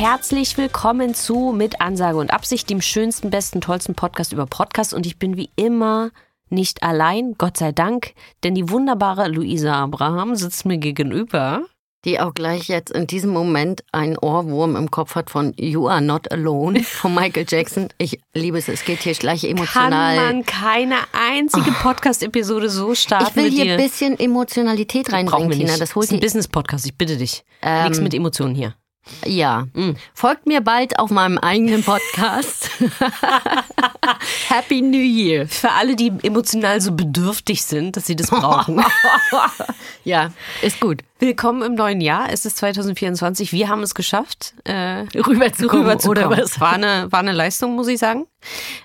Herzlich willkommen zu Mit Ansage und Absicht, dem schönsten, besten, tollsten Podcast über Podcast. Und ich bin wie immer nicht allein, Gott sei Dank, denn die wunderbare Luisa Abraham sitzt mir gegenüber. Die auch gleich jetzt in diesem Moment einen Ohrwurm im Kopf hat von You Are Not Alone von Michael Jackson. Ich liebe es, es geht hier gleich emotional. Kann man keine einzige Podcast-Episode so starten ich will hier ein bisschen Emotionalität reinbringen, Tina. Das holt ist ein Business-Podcast, ich bitte dich. Ähm, Nichts mit Emotionen hier. Ja. Folgt mir bald auf meinem eigenen Podcast. Happy New Year. Für alle, die emotional so bedürftig sind, dass sie das brauchen. Ja, ist gut. Willkommen im neuen Jahr. Es ist 2024. Wir haben es geschafft, äh, Rüberzukommen, rüberzukommen. oder was? War eine, war eine Leistung, muss ich sagen.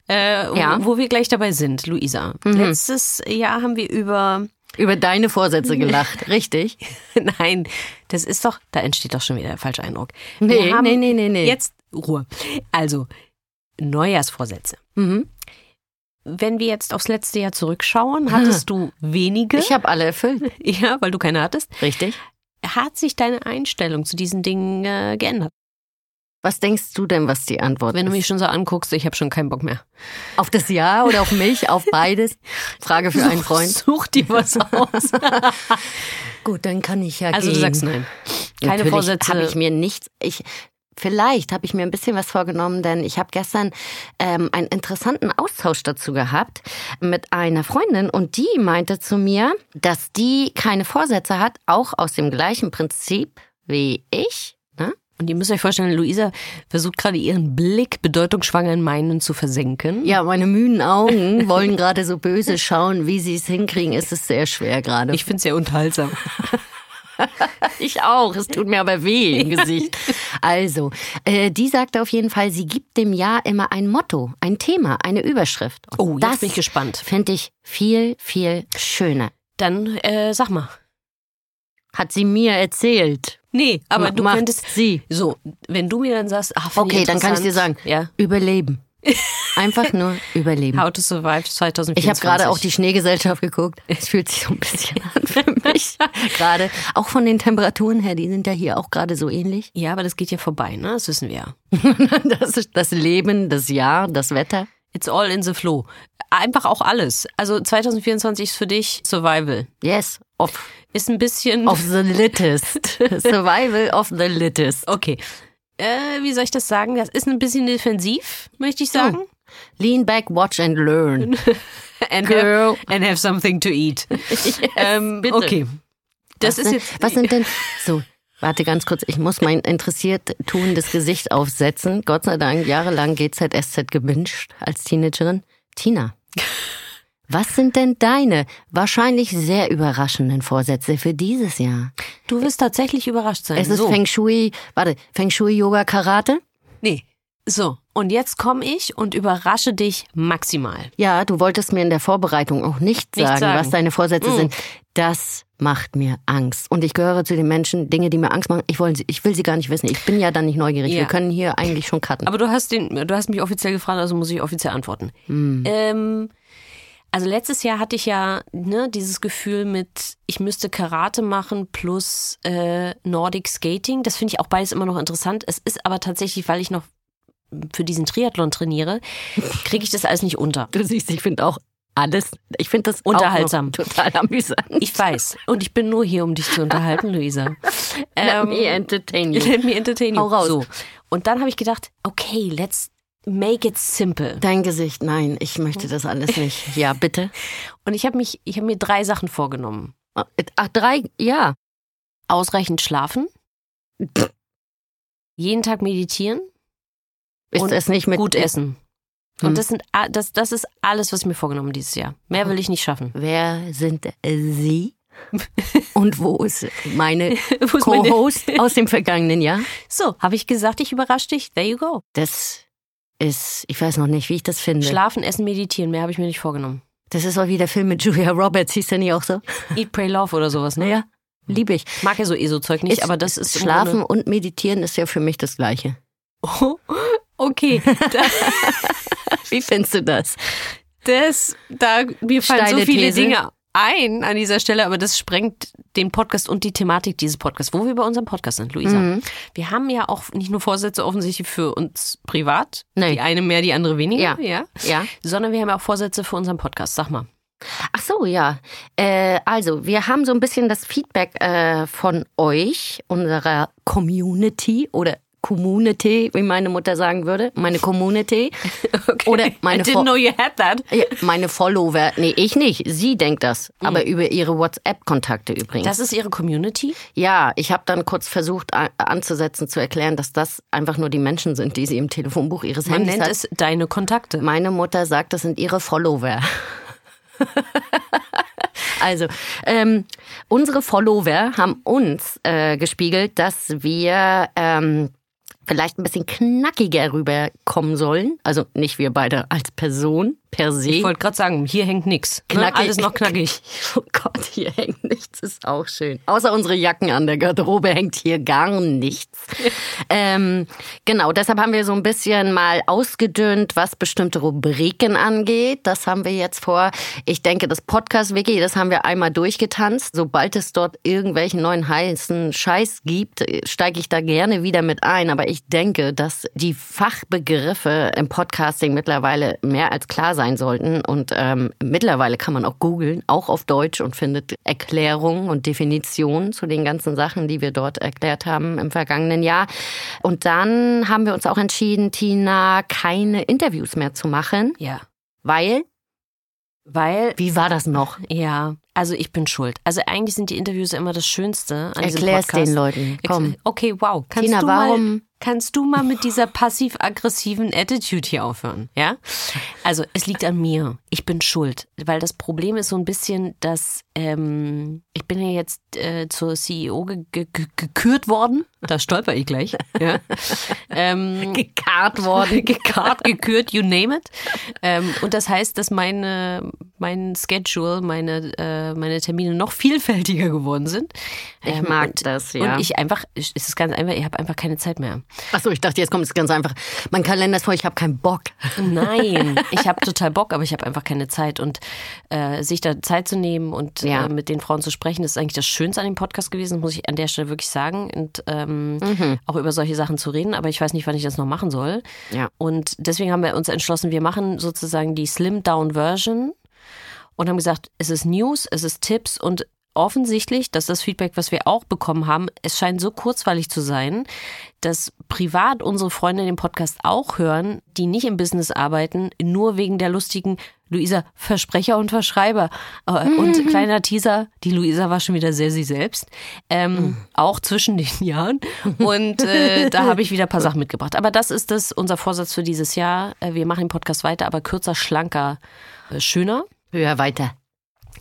Äh, Ja. Wo wir gleich dabei sind, Luisa. Letztes Jahr haben wir über, Über deine Vorsätze gelacht, richtig? nein, das ist doch, da entsteht doch schon wieder der falsche Eindruck. Nee, Wir haben nee, nee, nee, nee. Jetzt Ruhe. Also, Neujahrsvorsätze. Mhm. Wenn wir jetzt aufs letzte Jahr zurückschauen, hattest du wenige. Ich habe alle erfüllt, ja, weil du keine hattest. richtig? Hat sich deine Einstellung zu diesen Dingen äh, geändert? Was denkst du denn, was die Antwort Wenn du ist? mich schon so anguckst, ich habe schon keinen Bock mehr. Auf das Ja oder auf mich? Auf beides? Frage für einen Freund. Such dir was aus. Gut, dann kann ich ja also du gehen. sagst nein. Keine Natürlich Vorsätze. habe ich mir nichts. Ich vielleicht habe ich mir ein bisschen was vorgenommen, denn ich habe gestern ähm, einen interessanten Austausch dazu gehabt mit einer Freundin und die meinte zu mir, dass die keine Vorsätze hat, auch aus dem gleichen Prinzip wie ich. Und ihr müsst euch vorstellen, Luisa versucht gerade ihren Blick bedeutungsschwanger in meinen zu versenken. Ja, meine müden Augen wollen gerade so böse schauen, wie sie es hinkriegen. Es ist sehr schwer gerade. Ich finde es sehr unterhaltsam. Ich auch. Es tut mir aber weh im Gesicht. Also, äh, die sagte auf jeden Fall, sie gibt dem Jahr immer ein Motto, ein Thema, eine Überschrift. Und Oh, jetzt das bin ich gespannt. Finde ich viel, viel schöner. Dann äh, sag mal. Hat sie mir erzählt. Nee, aber Ma- du könntest. sie. So, wenn du mir dann sagst, ach, Okay, dann kann ich dir sagen, Ja. überleben. Einfach nur überleben. How to Survive 2024. Ich habe gerade auch die Schneegesellschaft geguckt. Es fühlt sich so ein bisschen an für mich. gerade auch von den Temperaturen her, die sind ja hier auch gerade so ähnlich. Ja, aber das geht ja vorbei, ne? Das wissen wir ja. Das ist das Leben, das Jahr, das Wetter. It's all in the flow. Einfach auch alles. Also 2024 ist für dich Survival. Yes, of, Ist ein bisschen. of the littest. Survival of the littest. Okay. Äh, wie soll ich das sagen? Das ist ein bisschen defensiv, möchte ich sagen. Lean back, watch and learn. And, Girl. have, and have something to eat. ähm, bitte. okay. Das was ist denn, jetzt. Was sind denn. So, warte ganz kurz. Ich muss mein interessiert tuendes Gesicht aufsetzen. Gott sei Dank, jahrelang GZSZ gewünscht als Teenagerin. Tina. Was sind denn deine wahrscheinlich sehr überraschenden Vorsätze für dieses Jahr? Du wirst tatsächlich überrascht sein. Es ist so. Feng Shui, warte, Feng Shui Yoga Karate? Nee. So. Und jetzt komme ich und überrasche dich maximal. Ja, du wolltest mir in der Vorbereitung auch nicht Nicht sagen, sagen. was deine Vorsätze Mm. sind. Das macht mir Angst. Und ich gehöre zu den Menschen, Dinge, die mir Angst machen, ich, wollen sie, ich will sie gar nicht wissen. Ich bin ja dann nicht neugierig. Ja. Wir können hier eigentlich schon cutten. Aber du hast den, du hast mich offiziell gefragt, also muss ich offiziell antworten. Ähm, also letztes Jahr hatte ich ja ne, dieses Gefühl mit, ich müsste Karate machen plus äh, Nordic Skating. Das finde ich auch beides immer noch interessant. Es ist aber tatsächlich, weil ich noch für diesen Triathlon trainiere, kriege ich das alles nicht unter. du siehst, ich finde auch alles, ich finde das Unterhaltsam. Total amüsant. Ich weiß. Und ich bin nur hier, um dich zu unterhalten, Luisa. Let me entertain you. Let me entertain you. Hau raus. So. Und dann habe ich gedacht, okay, let's make it simple. Dein Gesicht, nein, ich möchte das alles nicht. Ja, bitte. Und ich habe mich, ich habe mir drei Sachen vorgenommen. Ach, drei, ja. Ausreichend schlafen, jeden Tag meditieren Ist Und es nicht mit gut essen. Und das, sind, das, das ist alles, was ich mir vorgenommen dieses Jahr. Mehr will ich nicht schaffen. Wer sind Sie? Und wo ist meine Wo ist meine- Co-Host aus dem vergangenen Jahr? So, habe ich gesagt, ich überrasche dich. There you go. Das ist, ich weiß noch nicht, wie ich das finde. Schlafen, essen, meditieren. Mehr habe ich mir nicht vorgenommen. das ist auch wie der Film mit Julia Roberts, hieß der nicht auch so? Eat, pray, love oder sowas, ne? Naja, liebe ich. Mag ja so ESO-Zeug nicht, aber das ist Schlafen und Meditieren ist ja für mich das Gleiche. Grunde- okay, Wie findest du das? das, da, mir fallen Steile so viele These. Dinge ein an dieser Stelle, aber das sprengt den Podcast und die Thematik dieses Podcasts, wo wir bei unserem Podcast sind, Luisa. Mhm. Wir haben ja auch nicht nur Vorsätze offensichtlich für uns privat, Nee. die eine mehr, die andere weniger, Ja. ja, Ja. sondern wir haben ja auch Vorsätze für unseren Podcast. Sag mal. Ach so, ja. Äh, also, wir haben so ein bisschen das Feedback äh, von euch, unserer Community oder Community, wie meine Mutter sagen würde. Meine Community. Oder meine, I didn't Fo know you had that. Meine Follower. Nee, ich nicht. Sie denkt das. Aber über ihre WhatsApp-Kontakte übrigens. Das ist ihre Community? ja, ich habe dann kurz versucht anzusetzen, zu erklären, dass das einfach nur die Menschen sind, die sie im Telefonbuch ihres Man Handys nennt hat. es deine Kontakte. Meine Mutter sagt, das sind ihre Follower. also, ähm, unsere Follower haben uns äh, gespiegelt, dass wir ähm, vielleicht ein bisschen knackiger rüberkommen sollen. Also nicht wir beide als Person per se. Ich wollte gerade sagen, hier hängt nix. Ne? Knackig. Alles noch knackig. Oh Gott, hier hängt nichts, ist auch schön. Außer unsere Jacken an der Garderobe hängt hier gar nichts. ähm, genau, deshalb haben wir so ein bisschen mal ausgedünnt, was bestimmte Rubriken angeht. Das haben wir jetzt vor. Ich denke, das Podcast-Wiki, das haben wir einmal durchgetanzt. Sobald es dort irgendwelchen neuen heißen Scheiß gibt, steige ich da gerne wieder mit ein. Aber ich denke, dass die Fachbegriffe im Podcasting mittlerweile mehr als klar sein sollten. Und ähm, mittlerweile kann man auch googeln, auch auf Deutsch und findet Erklärungen und Definitionen zu den ganzen Sachen, die wir dort erklärt haben im vergangenen Jahr. Und dann haben wir uns auch entschieden, Tina, keine Interviews mehr zu machen, Ja. weil, Weil, wie war das noch? ja, also ich bin schuld. Also eigentlich sind die Interviews immer das Schönste an diesem Erklär's Podcast. den Leuten. Komm. Okay, wow. Kannst Tina, du mal, warum- kannst du mal mit dieser passiv-aggressiven Attitude hier aufhören? Ja? Also es liegt an mir. Ich bin schuld. Weil das Problem ist so ein bisschen, dass ähm, ich bin ja jetzt äh, zur CEO ge ge ge gekürt worden. Da stolper ich gleich. Ja. ähm, Gekarrt worden. gekarrt, gekürt, you name it. Ähm, und das heißt, dass meine, mein Schedule, meine, äh, meine Termine noch vielfältiger geworden sind. Ich Ähm, mag und, das, ja. Und ich einfach, es ist ganz einfach, ich habe einfach keine Zeit mehr. Achso, ich dachte, jetzt kommt es ganz einfach. Mein Kalender ist voll, ich habe keinen Bock. Nein, ich habe total Bock, aber ich habe einfach keine Zeit. Und äh, sich da Zeit zu nehmen und Ja. äh, mit den Frauen zu sprechen, ist eigentlich das Schönste an dem Podcast gewesen, muss ich an der Stelle wirklich sagen. Und ähm, auch über solche Sachen zu reden, aber ich weiß nicht, wann ich das noch machen soll. Ja. Und deswegen haben wir uns entschlossen, wir machen sozusagen die Slim-Down-Version und haben gesagt, es ist News, es ist Tipps und offensichtlich, dass das Feedback, was wir auch bekommen haben, es scheint so kurzweilig zu sein, dass privat unsere Freunde den Podcast auch hören, die nicht im Business arbeiten, nur wegen der lustigen Luisa Versprecher und Verschreiber. Äh, Und kleiner Teaser, die Luisa war schon wieder sehr sie selbst, ähm, auch zwischen den Jahren. Und äh, da habe ich wieder ein paar Sachen mitgebracht. Aber das ist das unser Vorsatz für dieses Jahr. Äh, Wir machen den Podcast weiter, aber kürzer, schlanker, äh, schöner. Höher, weiter.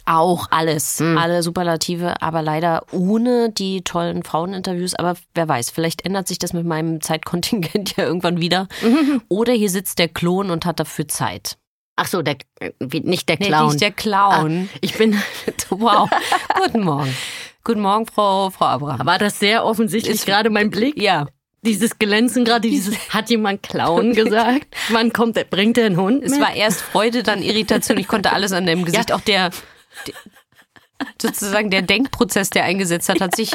Auch alles, Hm. alle Superlative, aber leider ohne die tollen Fraueninterviews. Aber wer weiß, vielleicht ändert sich das mit meinem Zeitkontingent ja irgendwann wieder. Oder hier sitzt der Klon und hat dafür Zeit. Ach so, der, äh, nicht der Nee, Clown. nicht der Clown. Ah, ich bin, Wow. Guten Morgen. Guten Morgen, Frau, Frau Abraham. war das sehr offensichtlich Ist- gerade mein Blick? Ja, Dieses Glänzen gerade, dieses, hat jemand Clown gesagt? Wann kommt bringt der einen Hund es mit? war erst Freude, dann Irritation. Ich konnte alles an dem Gesicht, auch der, der sozusagen der Denkprozess, der eingesetzt hat, hat sich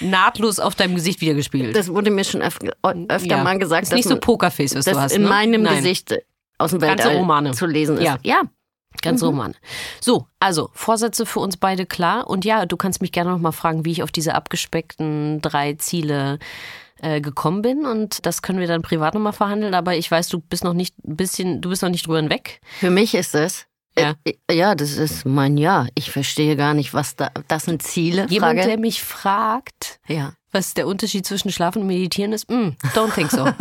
nahtlos auf deinem Gesicht wiedergespiegelt. Das wurde mir schon öf öfter Ja. mal gesagt, ist nicht so Pokerface, was du hast. in ne? meinem Nein. Gesicht aus dem Ganze Weltall Romane. zu lesen ist. Ja. ja. Ganz Mhm. Roman. So, also Vorsätze für uns beide klar. Und ja, du kannst mich gerne noch mal fragen, wie ich auf diese abgespeckten drei Ziele äh, gekommen bin. Und das können wir dann privat noch mal verhandeln. Aber ich weiß, du bist noch nicht ein bisschen, du bist noch nicht drüber hinweg. Für mich ist es. Ja. Äh, ja, das ist mein Ja. Ich verstehe gar nicht, was da. Das sind Ziele. Jemand, Frage. der mich fragt, ja. was der Unterschied zwischen Schlafen und Meditieren ist, mm, don't think so.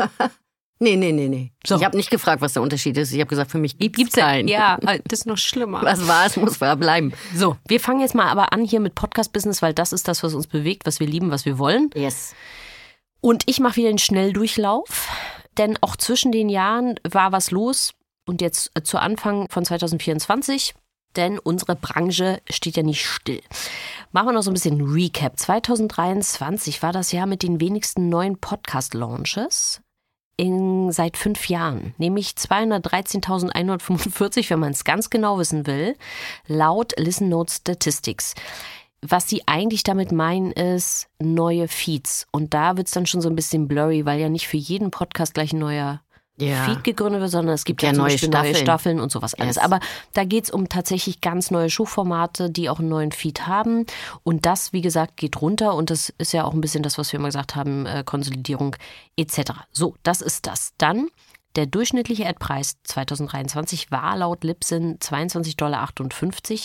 Nee, nee, nee, nee. So. Ich habe nicht gefragt, was der Unterschied ist. Ich habe gesagt, für mich gibt's, Gibt's keinen. Ja, das ist noch schlimmer. Was war, es muss wahr bleiben. So, wir fangen jetzt mal aber an hier mit Podcast-Business, weil das ist das, was uns bewegt, was wir lieben, was wir wollen. Yes. Und ich mache wieder einen Schnelldurchlauf, denn auch zwischen den Jahren war was los und jetzt äh, zu Anfang von 2024, denn unsere Branche steht ja nicht still. Machen wir noch so ein bisschen Recap. 2023 war das Jahr mit den wenigsten neuen Podcast-Launches. Seit fünf Jahren, nämlich 213.145, wenn man es ganz genau wissen will, laut Listen Notes Statistics. Was sie eigentlich damit meinen, ist neue Feeds. Und da wird es dann schon so ein bisschen blurry, weil ja nicht für jeden Podcast gleich ein neuer Ja. Feed gegründet wird, sondern es gibt ja, Ja, zum neue Beispiel neue Staffeln. Staffeln und sowas alles. Yes. Aber da geht es um tatsächlich ganz neue Showformate, die auch einen neuen Feed haben. Und das, wie gesagt, geht runter. Und das ist ja auch ein bisschen das, was wir immer gesagt haben, äh, Konsolidierung etc. So, das ist das. Dann der durchschnittliche Ad-Preis 2023 war laut Libsyn 22,58 Dollar,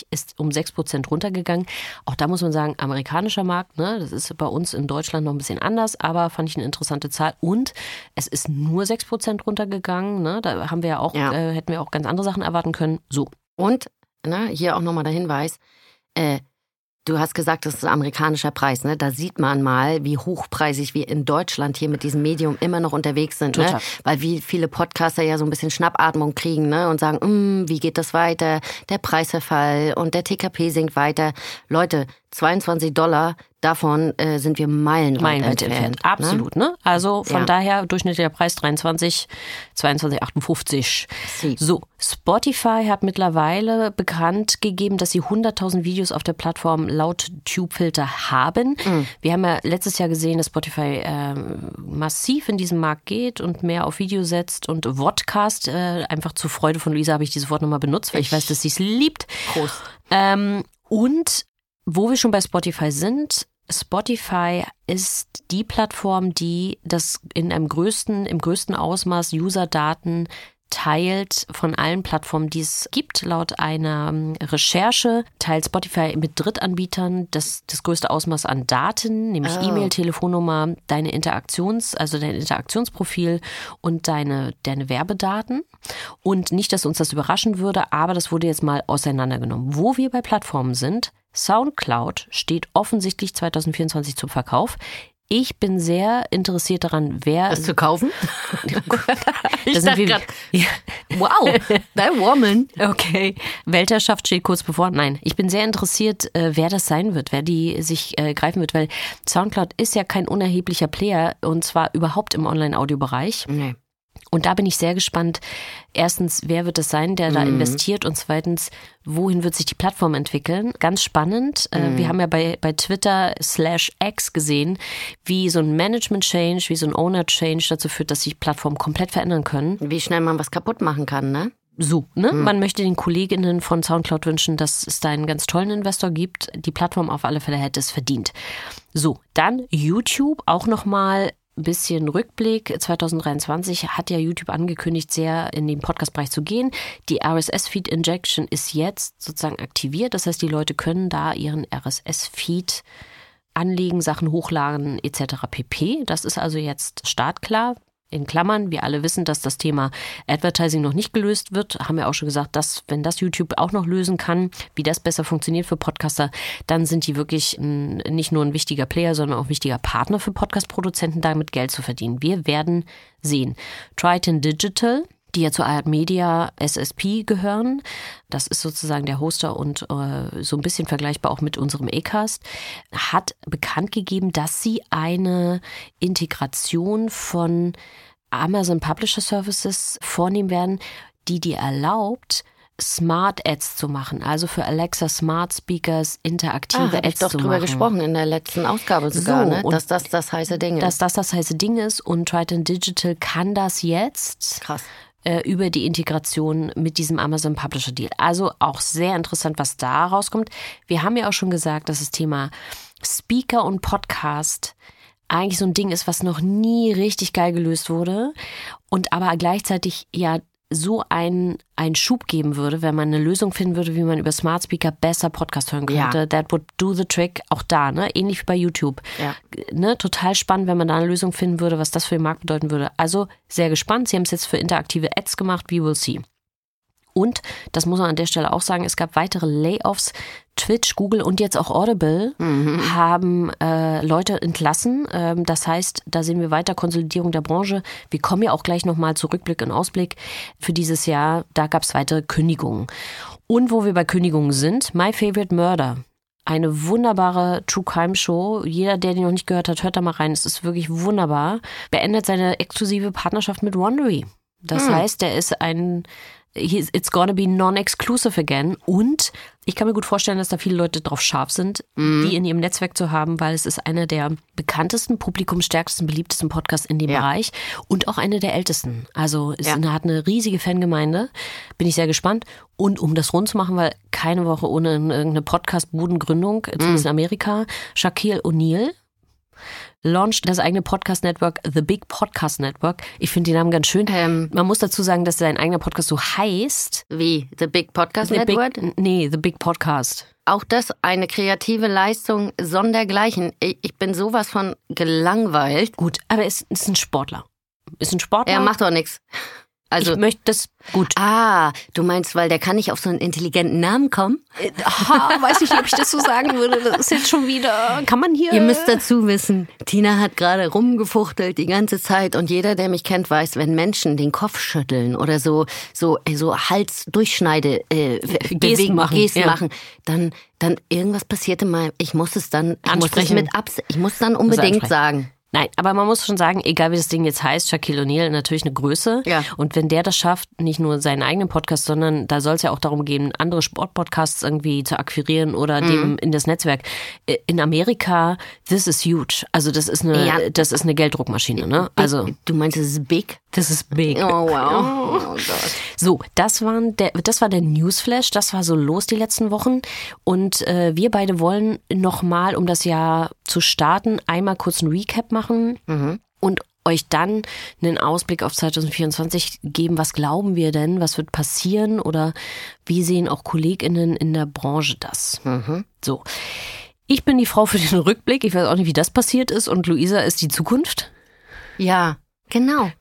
ist um 6% runtergegangen. Auch da muss man sagen, amerikanischer Markt, ne, das ist bei uns in Deutschland noch ein bisschen anders, aber fand ich eine interessante Zahl. Und es ist nur 6% runtergegangen. Ne, da haben wir ja auch, Ja. Äh, hätten wir auch ganz andere Sachen erwarten können. So, Und, ne, hier auch nochmal der Hinweis, äh, du hast gesagt, das ist ein amerikanischer Preis, ne? Da sieht man mal, wie hochpreisig wir in Deutschland hier mit diesem Medium immer noch unterwegs sind, ne? Total. Weil wie viele Podcaster ja so ein bisschen Schnappatmung kriegen, ne? Und sagen, "Mm, wie geht das weiter? Der Preisverfall und der TKP sinkt weiter. Leute, 22 Dollar, davon äh, sind wir meilenweit meilenweit entfernt. entfernt. Absolut, ne? Also von Ja. daher durchschnittlicher Preis 23, 22,58. Sie. So, Spotify hat mittlerweile bekannt gegeben, dass sie 100.000 Videos auf der Plattform laut Tube-Filter haben. Wir haben ja letztes Jahr gesehen, dass Spotify ähm, massiv in diesen Markt geht und mehr auf Video setzt und Vodcast, äh, einfach zur Freude von Luisa habe ich dieses Wort nochmal benutzt, weil ich, Ich- weiß, dass sie es liebt. Prost. Ähm, und wo wir schon bei Spotify sind, Spotify ist die Plattform, die das in einem größten, im größten Ausmaß User-Daten teilt von allen Plattformen, die es gibt. Laut einer ähm, Recherche teilt Spotify mit Drittanbietern das, das größte Ausmaß an Daten, nämlich Oh. E-Mail, Telefonnummer, deine Interaktions, also dein Interaktionsprofil und deine, deine Werbedaten. Und nicht, dass uns das überraschen würde, aber das wurde jetzt mal auseinandergenommen. Wo wir bei Plattformen sind, SoundCloud steht offensichtlich 2024 zum Verkauf. Ich bin sehr interessiert daran, wer. Das zu kaufen? Da sind wir- grad, Ja. wow, that woman. Okay, Weltherrschaft steht kurz bevor. Nein, ich bin sehr interessiert, äh, wer das sein wird, wer die sich äh, greifen wird, weil SoundCloud ist ja kein unerheblicher Player und zwar überhaupt im Online-Audio-Bereich. Nee. Und da bin ich sehr gespannt. Erstens, wer wird es sein, der da Mhm. investiert? Und zweitens, wohin wird sich die Plattform entwickeln? Ganz spannend. Äh, Mhm. Wir haben ja bei, bei Twitter slash X gesehen, wie so ein Management-Change, wie so ein Owner-Change dazu führt, dass sich Plattformen komplett verändern können. Wie schnell man was kaputt machen kann, ne? So, ne? Man möchte den Kolleginnen von SoundCloud wünschen, dass es da einen ganz tollen Investor gibt. Die Plattform auf alle Fälle hätte es verdient. So, dann YouTube auch nochmal bisschen Rückblick. 2023 hat ja YouTube angekündigt, sehr in den Podcast-Bereich zu gehen. Die RSS-Feed Injection ist jetzt sozusagen aktiviert. Das heißt, die Leute können da ihren RSS-Feed anlegen, Sachen hochladen etc. pp. Das ist also jetzt startklar. In Klammern, wir alle wissen, dass das Thema Advertising noch nicht gelöst wird. Haben wir auch schon gesagt, dass wenn das YouTube auch noch lösen kann, wie das besser funktioniert für Podcaster, dann sind die wirklich ein, nicht nur ein wichtiger Player, sondern auch ein wichtiger Partner für Podcast-Produzenten, damit Geld zu verdienen. Wir werden sehen. Triton Digital, die ja zur Art Media SSP gehören. Das ist sozusagen der Hoster und äh, so ein bisschen vergleichbar auch mit unserem Acast, hat bekannt gegeben, dass sie eine Integration von Amazon Publisher Services vornehmen werden, die dir erlaubt, Smart Ads zu machen, also für Alexa Smart Speakers interaktive Ah, habe ich Ads doch zu drüber machen. gesprochen in der letzten Ausgabe sogar, So, ne? dass das das heiße Ding Dass ist. das das heiße Ding ist und Triton Digital kann das jetzt Krass. Äh, über die Integration mit diesem Amazon Publisher Deal. Also auch sehr interessant, was da rauskommt. Wir haben ja auch schon gesagt, dass das Thema Speaker und Podcast eigentlich so ein Ding ist, was noch nie richtig geil gelöst wurde und aber gleichzeitig ja so einen, einen Schub geben würde, wenn man eine Lösung finden würde, wie man über Smart Speaker besser Podcast hören könnte. Ja. That would do the trick. Auch da, ne? Ähnlich wie bei YouTube. Ja. Ne? Total spannend, wenn man da eine Lösung finden würde, was das für den Markt bedeuten würde. Also sehr gespannt. Sie haben es jetzt für interaktive Ads gemacht. We will see. Und, das muss man an der Stelle auch sagen, es gab weitere Layoffs. Twitch, Google und jetzt auch Audible haben äh, Leute entlassen. Ähm, das heißt, da sehen wir weiter Konsolidierung der Branche. Wir kommen ja auch gleich nochmal zu Rückblick und Ausblick für dieses Jahr. Da gab es weitere Kündigungen. Und wo wir bei Kündigungen sind, My Favorite Murder. Eine wunderbare True Crime Show. Jeder, der die noch nicht gehört hat, hört da mal rein. Es ist wirklich wunderbar. Beendet seine exklusive Partnerschaft mit Wondery. Das heißt, er ist ein it's gonna be non-exclusive again. Und ich kann mir gut vorstellen, dass da viele Leute drauf scharf sind, die in ihrem Netzwerk zu haben, weil es ist einer der bekanntesten, publikumsstärksten, beliebtesten Podcasts in dem Ja. Bereich und auch eine der ältesten. Also es Ja. hat eine riesige Fangemeinde. Bin ich sehr gespannt. Und um das rund zu machen, weil keine Woche ohne irgendeine Podcast-Budengründung, zumindest in Amerika, Shaquille O'Neal launcht das eigene Podcast-Network, The Big Podcast Network. Ich finde den Namen ganz schön. Ähm. Man muss dazu sagen, dass sein eigener Podcast so heißt. Wie? The Big Podcast The Network? Big, nee, The Big Podcast. Auch das eine kreative Leistung sondergleichen. Ich, bin sowas von gelangweilt. Gut, aber er ist, ist ein Sportler. Ist ein Sportler. Er macht doch nichts. Also, ich möchte das gut. ah, du meinst, weil der kann nicht auf so einen intelligenten Namen kommen? Ha, weiß ich nicht, ob ich das so sagen würde. Das ist jetzt schon wieder. Kann man hier. Ihr müsst dazu wissen, Tina hat gerade rumgefuchtelt die ganze Zeit und jeder, der mich kennt, weiß, wenn Menschen den Kopf schütteln oder so so so Hals durchschneide äh, bewegen, machen, Gesten ja. machen, dann dann irgendwas passierte mal. Ich muss es dann ich muss es Ansprechen. mit Abs ich muss dann unbedingt ansprechen. sagen. Nein, aber man muss schon sagen, egal wie das Ding jetzt heißt, Shaquille O'Neal natürlich eine Größe. Ja. Und wenn der das schafft, nicht nur seinen eigenen Podcast, sondern da soll es ja auch darum gehen, andere Sportpodcasts irgendwie zu akquirieren oder Mhm. dem in das Netzwerk. Äh, In Amerika, this is huge. Also das ist eine, Ja. das ist eine Gelddruckmaschine, ne? Also du meinst, es ist big? das ist big. Oh wow. Oh. So, das, waren der, das war der Newsflash, das war so los die letzten Wochen. Und äh, wir beide wollen nochmal, um das Jahr zu starten, einmal kurz ein Recap machen und euch dann einen Ausblick auf 2024 geben. Was glauben wir denn? Was wird passieren? Oder wie sehen auch KollegInnen in der Branche das? So. Ich bin die Frau für den Rückblick. Ich weiß auch nicht, wie das passiert ist. Und Luisa ist die Zukunft. Ja, genau.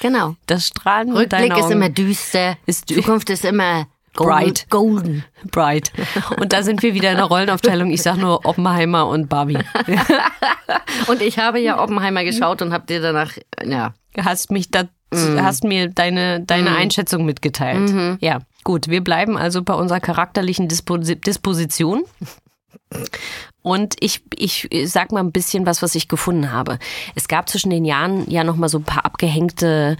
Genau. Das Strahlen Rückblick ist immer düster. Ist dü- Zukunft ist immer. Bright. golden. Bright. Und da sind wir wieder in der Rollenaufteilung. Ich sag nur Oppenheimer und Barbie. Und ich habe ja Oppenheimer geschaut und habe dir danach, ja. Hast mich da, hast mir deine, deine Einschätzung mitgeteilt. Ja, gut. Wir bleiben also bei unserer charakterlichen Dispo Disposition. Und ich, ich sag mal ein bisschen was, was ich gefunden habe. Es gab zwischen den Jahren ja noch mal so ein paar abgehängte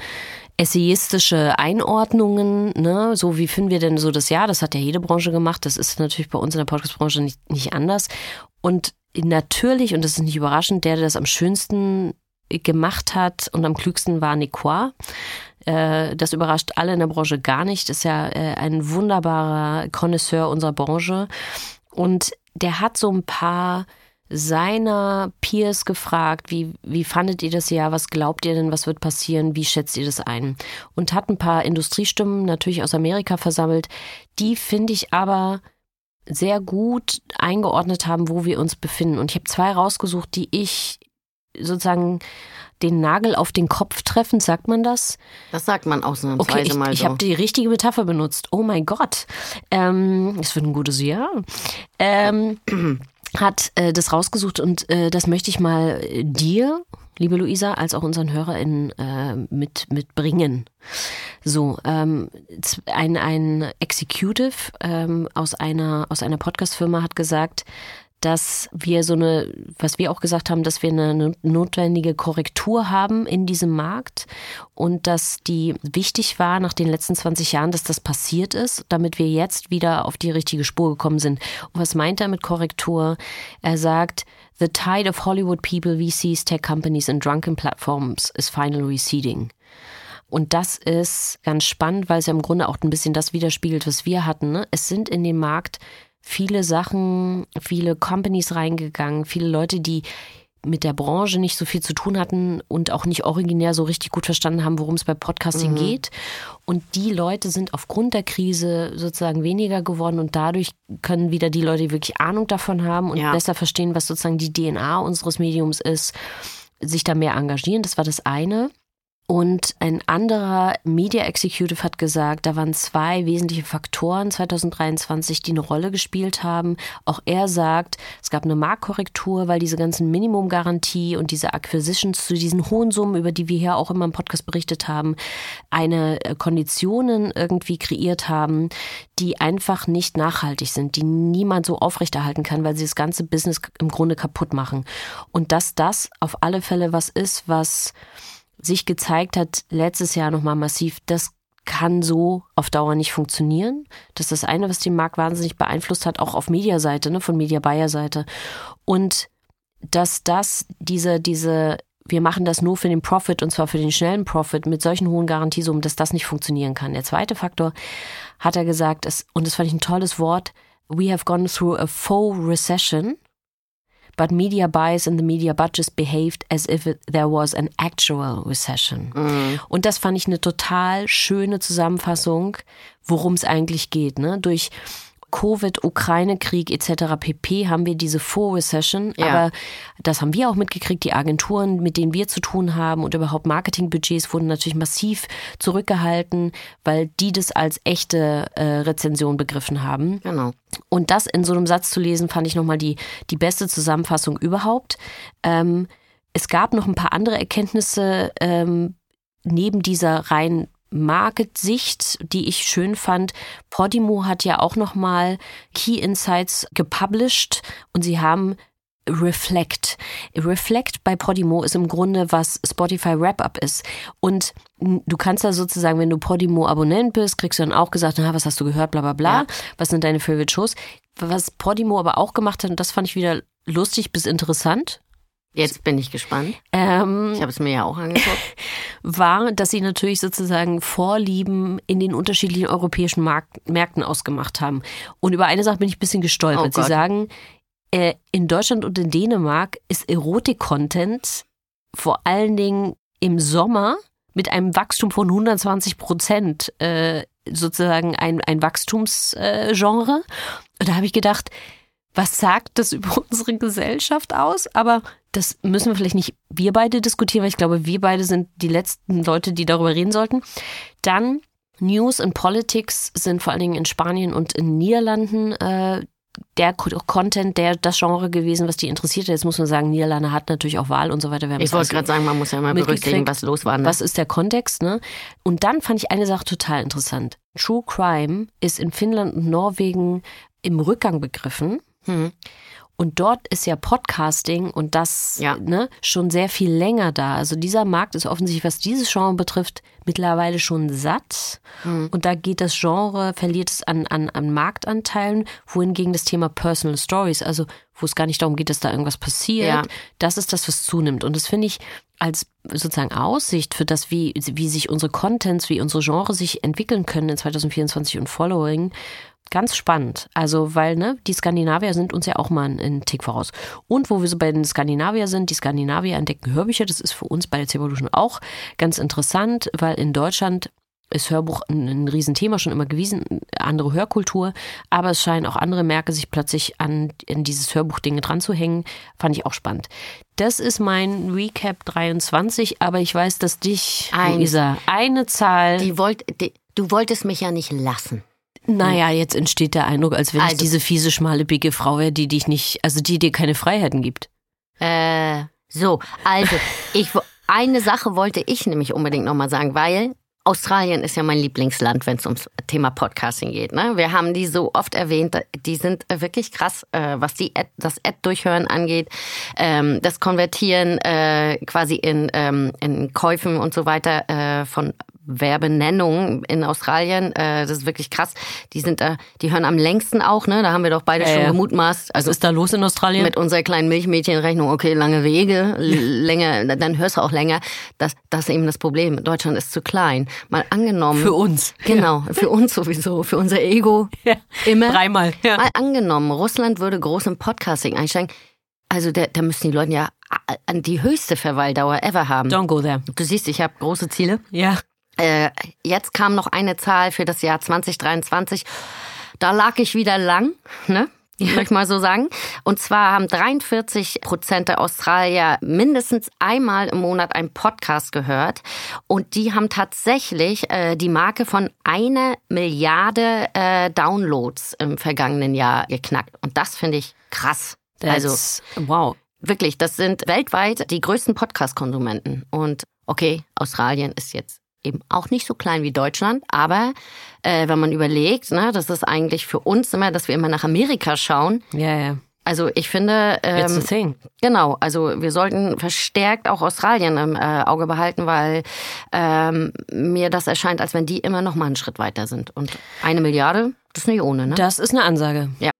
essayistische Einordnungen, ne? So wie finden wir denn so das Jahr? Das hat ja jede Branche gemacht. Das ist natürlich bei uns in der Podcast-Branche nicht, nicht anders. Und natürlich, und das ist nicht überraschend, der, der das am schönsten gemacht hat und am klügsten war Nequar. Äh, Das überrascht alle in der Branche gar nicht. Ist ja äh, ein wunderbarer Connoisseur unserer Branche. Und der hat so ein paar seiner Peers gefragt, wie, wie fandet ihr das Jahr, was glaubt ihr denn, was wird passieren, wie schätzt ihr das ein? Und hat ein paar Industriestimmen natürlich aus Amerika versammelt, die finde ich aber sehr gut eingeordnet haben, wo wir uns befinden. Und ich habe zwei rausgesucht, die ich sozusagen den Nagel auf den Kopf treffen, sagt man das? Das sagt man ausnahmsweise Okay, ich, mal ich so. habe die richtige Metapher benutzt. Oh mein Gott. Ähm, das wird ein gutes Jahr. Ähm, hat äh, das rausgesucht und äh, das möchte ich mal äh, dir, liebe Luisa, als auch unseren HörerInnen äh, mit, mitbringen. So, ähm, ein, ein Executive ähm, aus einer, aus einer Podcast-Firma hat gesagt, dass wir so eine, was wir auch gesagt haben, dass wir eine notwendige Korrektur haben in diesem Markt und dass die wichtig war nach den letzten 20 Jahren, dass das passiert ist, damit wir jetzt wieder auf die richtige Spur gekommen sind. Und was meint er mit Korrektur? Er sagt, The tide of Hollywood people, VCs, tech companies and drunken platforms is finally receding. Und das ist ganz spannend, weil es ja im Grunde auch ein bisschen das widerspiegelt, was wir hatten. Ne? Es sind in den Markt viele Sachen, viele Companies reingegangen, viele Leute, die mit der Branche nicht so viel zu tun hatten und auch nicht originär so richtig gut verstanden haben, worum es bei Podcasting mhm. geht. Und die Leute sind aufgrund der Krise sozusagen weniger geworden und dadurch können wieder die Leute, die wirklich Ahnung davon haben und ja. besser verstehen, was sozusagen die DNA unseres Mediums ist, sich da mehr engagieren. Das war das eine. Und ein anderer Media Executive hat gesagt, da waren zwei wesentliche Faktoren 2023, die eine Rolle gespielt haben. Auch er sagt, es gab eine Marktkorrektur, weil diese ganzen Minimumgarantie und diese Acquisitions zu diesen hohen Summen, über die wir hier auch immer im Podcast berichtet haben, eine äh, Konditionen irgendwie kreiert haben, die einfach nicht nachhaltig sind, die niemand so aufrechterhalten kann, weil sie das ganze Business im Grunde kaputt machen. Und dass das auf alle Fälle was ist, was sich gezeigt hat, letztes Jahr nochmal massiv, das kann so auf Dauer nicht funktionieren. Das ist das eine, was den Markt wahnsinnig beeinflusst hat, auch auf Mediaseite, ne, von Media Buyer Seite. Und dass das, diese, diese, wir machen das nur für den Profit und zwar für den schnellen Profit mit solchen hohen Garantiesummen, dass das nicht funktionieren kann. Der zweite Faktor hat er gesagt, ist, und das fand ich ein tolles Wort, we have gone through a faux recession but media buys and the media budgets behaved as if it, there was an actual recession. Mhm. Und das fand ich eine total schöne Zusammenfassung, worum es eigentlich geht. Ne? Durch Covid, Ukraine-Krieg etc. pp. haben wir diese Faux-Recession. Ja. Aber das haben wir auch mitgekriegt. Die Agenturen, mit denen wir zu tun haben und überhaupt Marketingbudgets wurden natürlich massiv zurückgehalten, weil die das als echte äh, Rezension begriffen haben. Genau. Und das in so einem Satz zu lesen, fand ich nochmal die, die beste Zusammenfassung überhaupt. Ähm, es gab noch ein paar andere Erkenntnisse ähm, neben dieser rein Market-Sicht, die ich schön fand. Podimo hat ja auch nochmal Key Insights gepublished und sie haben Reflect. Reflect bei Podimo ist im Grunde, was Spotify Wrap-Up ist. Und du kannst da sozusagen, wenn du Podimo-Abonnent bist, kriegst du dann auch gesagt, na, was hast du gehört, bla bla bla, ja. was sind deine Favorite Shows. Was Podimo aber auch gemacht hat, und das fand ich wieder lustig bis interessant, Jetzt bin ich gespannt. Ähm, ich habe es mir ja auch angeguckt. War, dass sie natürlich sozusagen Vorlieben in den unterschiedlichen europäischen Mark Märkten ausgemacht haben. Und über eine Sache bin ich ein bisschen gestolpert. Oh sie sagen, äh, in Deutschland und in Dänemark ist Erotik-Content vor allen Dingen im Sommer mit einem Wachstum von 120 Prozent äh, sozusagen ein, ein Wachstumsgenre. Äh, und da habe ich gedacht, was sagt das über unsere Gesellschaft aus? Aber das müssen wir vielleicht nicht wir beide diskutieren, weil ich glaube, wir beide sind die letzten Leute, die darüber reden sollten. Dann News and Politics sind vor allen Dingen in Spanien und in Niederlanden äh, der Content, der das Genre gewesen, was die interessiert. Jetzt muss man sagen, Niederlande hat natürlich auch Wahl und so weiter. ich wollte gerade sagen, man muss ja mal berücksichtigen, was los war. Ne? Was ist der Kontext? Ne? Und dann fand ich eine Sache total interessant. True Crime ist in Finnland und Norwegen im Rückgang begriffen. Hm. Und dort ist ja Podcasting und das ja. ne, schon sehr viel länger da. Also dieser Markt ist offensichtlich, was dieses Genre betrifft, mittlerweile schon satt. Mhm. Und da geht das Genre, verliert es an, an, an Marktanteilen, wohingegen das Thema Personal Stories, also wo es gar nicht darum geht, dass da irgendwas passiert, ja. das ist das, was zunimmt. Und das finde ich als sozusagen Aussicht für das, wie, wie sich unsere Contents, wie unsere Genre sich entwickeln können in 2024 und Following, Ganz spannend. Also, weil, ne, die Skandinavier sind uns ja auch mal einen Tick voraus. Und wo wir so bei den Skandinavier sind, die Skandinavier entdecken Hörbücher. Das ist für uns bei der Evolution auch ganz interessant, weil in Deutschland ist Hörbuch ein, ein Riesenthema, schon immer gewesen, andere Hörkultur, aber es scheinen auch andere Märkte sich plötzlich an in dieses Hörbuchding dran zu hängen. Fand ich auch spannend. Das ist mein Recap 23, aber ich weiß, dass dich, ein, Luisa, eine Zahl. Die wollt, die, du wolltest mich ja nicht lassen. Naja, jetzt entsteht der Eindruck, als wenn also, ich diese fiese, schmale, bicke Frau wäre, die dich nicht, also die dir keine Freiheiten gibt. Äh, so, also, ich, eine Sache wollte ich nämlich unbedingt nochmal sagen, weil Australien ist ja mein Lieblingsland, wenn es ums Thema Podcasting geht. Ne? Wir haben die so oft erwähnt, die sind wirklich krass, äh, was die Ad, das Ad-Durchhören angeht, ähm, das Konvertieren äh, quasi in, ähm, in Käufen und so weiter äh, von Werbenennung in Australien. Äh, das ist wirklich krass. Die sind da, die hören am längsten auch, ne? Da haben wir doch beide äh, schon gemutmaßt. Also Was ist da los in Australien? Mit unserer kleinen Milchmädchenrechnung, okay, lange Wege, länger, dann hörst du auch länger. Das, das ist eben das Problem. Deutschland ist zu klein. Mal angenommen. Für uns. Genau, für uns sowieso, für unser Ego. Ja. Immer. Dreimal. Ja. Mal angenommen, Russland würde groß im Podcasting einsteigen. Also da, da müssen die Leute ja äh, die höchste Verweildauer ever haben. Don't go there. Du siehst, ich habe große Ziele. Ja. Äh, jetzt kam noch eine Zahl für das Jahr 2023. Da lag ich wieder lang, ne? möchte ich mal so sagen. Und zwar haben 43 Prozent der Australier mindestens einmal im Monat einen Podcast gehört. Und die haben tatsächlich äh, die Marke von einer Milliarde äh, Downloads im vergangenen Jahr geknackt. Und das finde ich krass. That's, also wow. Wirklich, das sind weltweit die größten Podcast-Konsumenten. Und okay, Australien ist jetzt eben auch nicht so klein wie Deutschland, aber äh, wenn man überlegt, ne, das ist eigentlich für uns immer, dass wir immer nach Amerika schauen. Ja, ja. Also ich finde, ähm, It's the thing. genau, also wir sollten verstärkt auch Australien im äh, Auge behalten, weil ähm, mir das erscheint, als wenn die immer noch mal einen Schritt weiter sind. Und eine Milliarde, das ist nicht ohne, ne? Das ist eine Ansage. Ja.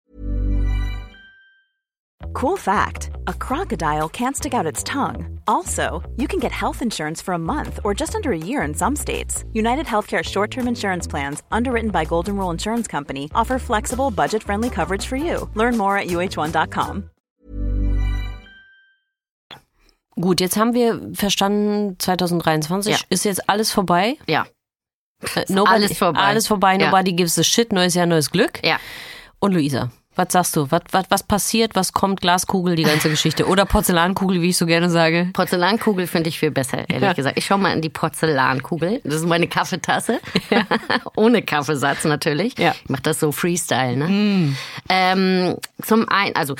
Cool fact a crocodile can't stick out its tongue. Also, you can get health insurance for a month or just under a year in some states. United Healthcare short term insurance plans, underwritten by Golden Rule Insurance Company, offer flexible, budget friendly coverage for you. Learn more at uh1.com. Gut, jetzt haben wir verstanden, 2023 ja. ist jetzt alles vorbei. Ja. Äh, nobody, alles vorbei. Alles vorbei, nobody gives a shit, neues Jahr, neues Glück. Ja. Und Luisa, was sagst du? Was, was, was passiert? Was kommt? Glaskugel, die ganze Geschichte. Oder Porzellankugel, wie ich so gerne sage. Porzellankugel finde ich viel besser, ehrlich ja. gesagt. Ich schaue mal in die Porzellankugel. Das ist meine Kaffeetasse. Ja. Ohne Kaffeesatz natürlich. Ja. Ich mache das so Freestyle. Ne? Mm. Ähm, zum einen, also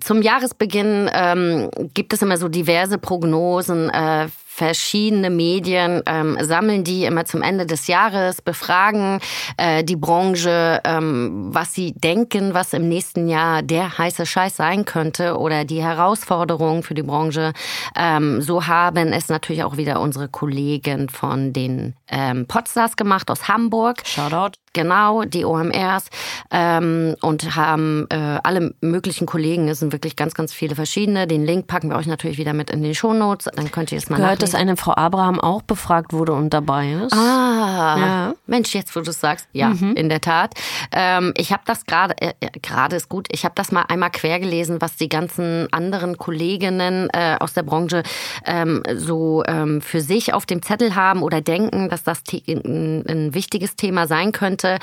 zum Jahresbeginn ähm, gibt es immer so diverse Prognosen. Äh, verschiedene Medien ähm, sammeln die immer zum Ende des Jahres, befragen äh, die Branche, ähm, was sie denken, was im nächsten Jahr der heiße Scheiß sein könnte oder die Herausforderungen für die Branche. Ähm, so haben es natürlich auch wieder unsere Kollegen von den ähm, Podstars gemacht aus Hamburg. Shoutout. Genau, die OMRs ähm, und haben äh, alle möglichen Kollegen, es sind wirklich ganz, ganz viele verschiedene. Den Link packen wir euch natürlich wieder mit in die Shownotes, dann könnt ihr es mal Gehört, nachlesen. dass eine Frau Abraham auch befragt wurde und dabei ist? Ah, ja. Mensch, jetzt wo du es sagst, ja, mhm. in der Tat. Ähm, ich habe das gerade, äh, gerade ist gut, ich habe das mal einmal quer gelesen, was die ganzen anderen Kolleginnen äh, aus der Branche ähm, so ähm, für sich auf dem Zettel haben oder denken, dass das ein, ein wichtiges Thema sein könnte könnte.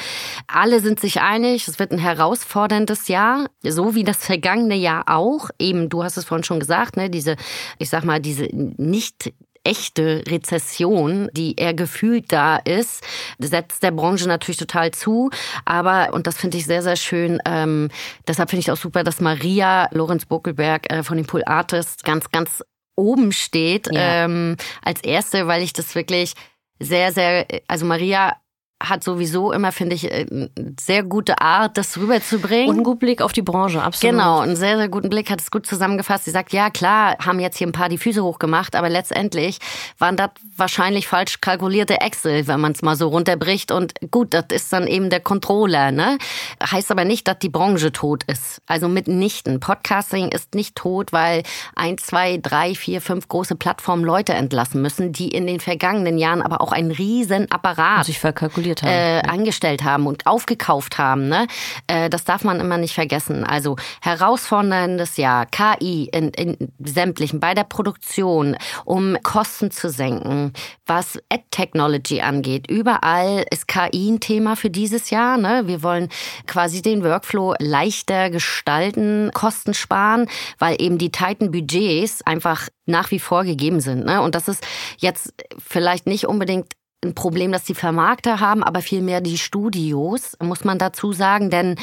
Alle sind sich einig, es wird ein herausforderndes Jahr, so wie das vergangene Jahr auch. Eben, du hast es vorhin schon gesagt, ne, diese, ich sag mal, diese nicht echte Rezession, die eher gefühlt da ist, setzt der Branche natürlich total zu. Aber, und das finde ich sehr, sehr schön, ähm, deshalb finde ich auch super, dass Maria Lorenz Buckelberg äh, von den Pool Artists ganz, ganz oben steht ja. ähm, als erste, weil ich das wirklich sehr, sehr, also Maria hat sowieso immer, finde ich, eine äh, sehr gute Art, das rüberzubringen. Und einen guten Blick auf die Branche, absolut. Genau, einen sehr, sehr guten Blick, hat es gut zusammengefasst. Sie sagt, ja klar, haben jetzt hier ein paar die Füße hochgemacht, aber letztendlich waren das wahrscheinlich falsch kalkulierte Excel, wenn man es mal so runterbricht. Und gut, das ist dann eben der Controller. Ne? Heißt aber nicht, dass die Branche tot ist. Also mitnichten. Podcasting ist nicht tot, weil ein, zwei, drei, vier, fünf große Plattformen Leute entlassen müssen, die in den vergangenen Jahren aber auch einen riesen Apparat sich verkalkuliert haben. Äh, angestellt haben und aufgekauft haben. Ne? Äh, das darf man immer nicht vergessen. Also herausforderndes Jahr, KI in, in sämtlichen, bei der Produktion, um Kosten zu senken, was Ad-Technology angeht. Überall ist KI ein Thema für dieses Jahr. Ne? Wir wollen quasi den Workflow leichter gestalten, Kosten sparen, weil eben die tighten Budgets einfach nach wie vor gegeben sind. Ne? Und das ist jetzt vielleicht nicht unbedingt ein Problem, das die Vermarkter haben, aber vielmehr die Studios, muss man dazu sagen, denn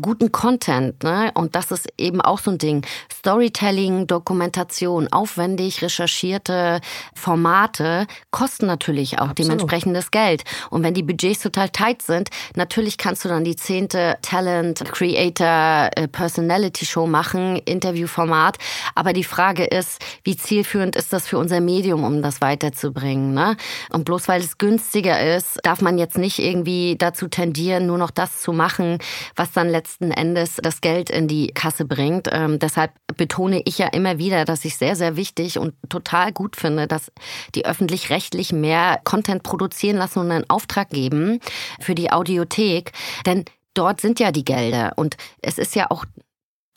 guten Content, ne, und das ist eben auch so ein Ding, Storytelling, Dokumentation, aufwendig recherchierte Formate kosten natürlich auch Absolut. dementsprechendes Geld. Und wenn die Budgets total tight sind, natürlich kannst du dann die zehnte Talent, Creator, äh, Personality Show machen, Interviewformat, aber die Frage ist, wie zielführend ist das für unser Medium, um das weiterzubringen, ne? Und bloß weil es günstiger ist, darf man jetzt nicht irgendwie dazu tendieren, nur noch das zu machen, was dann letzten Endes das Geld in die Kasse bringt. Ähm, deshalb betone ich ja immer wieder, dass ich sehr, sehr wichtig und total gut finde, dass die öffentlich-rechtlich mehr Content produzieren lassen und einen Auftrag geben für die Audiothek. Denn dort sind ja die Gelder. Und es ist ja auch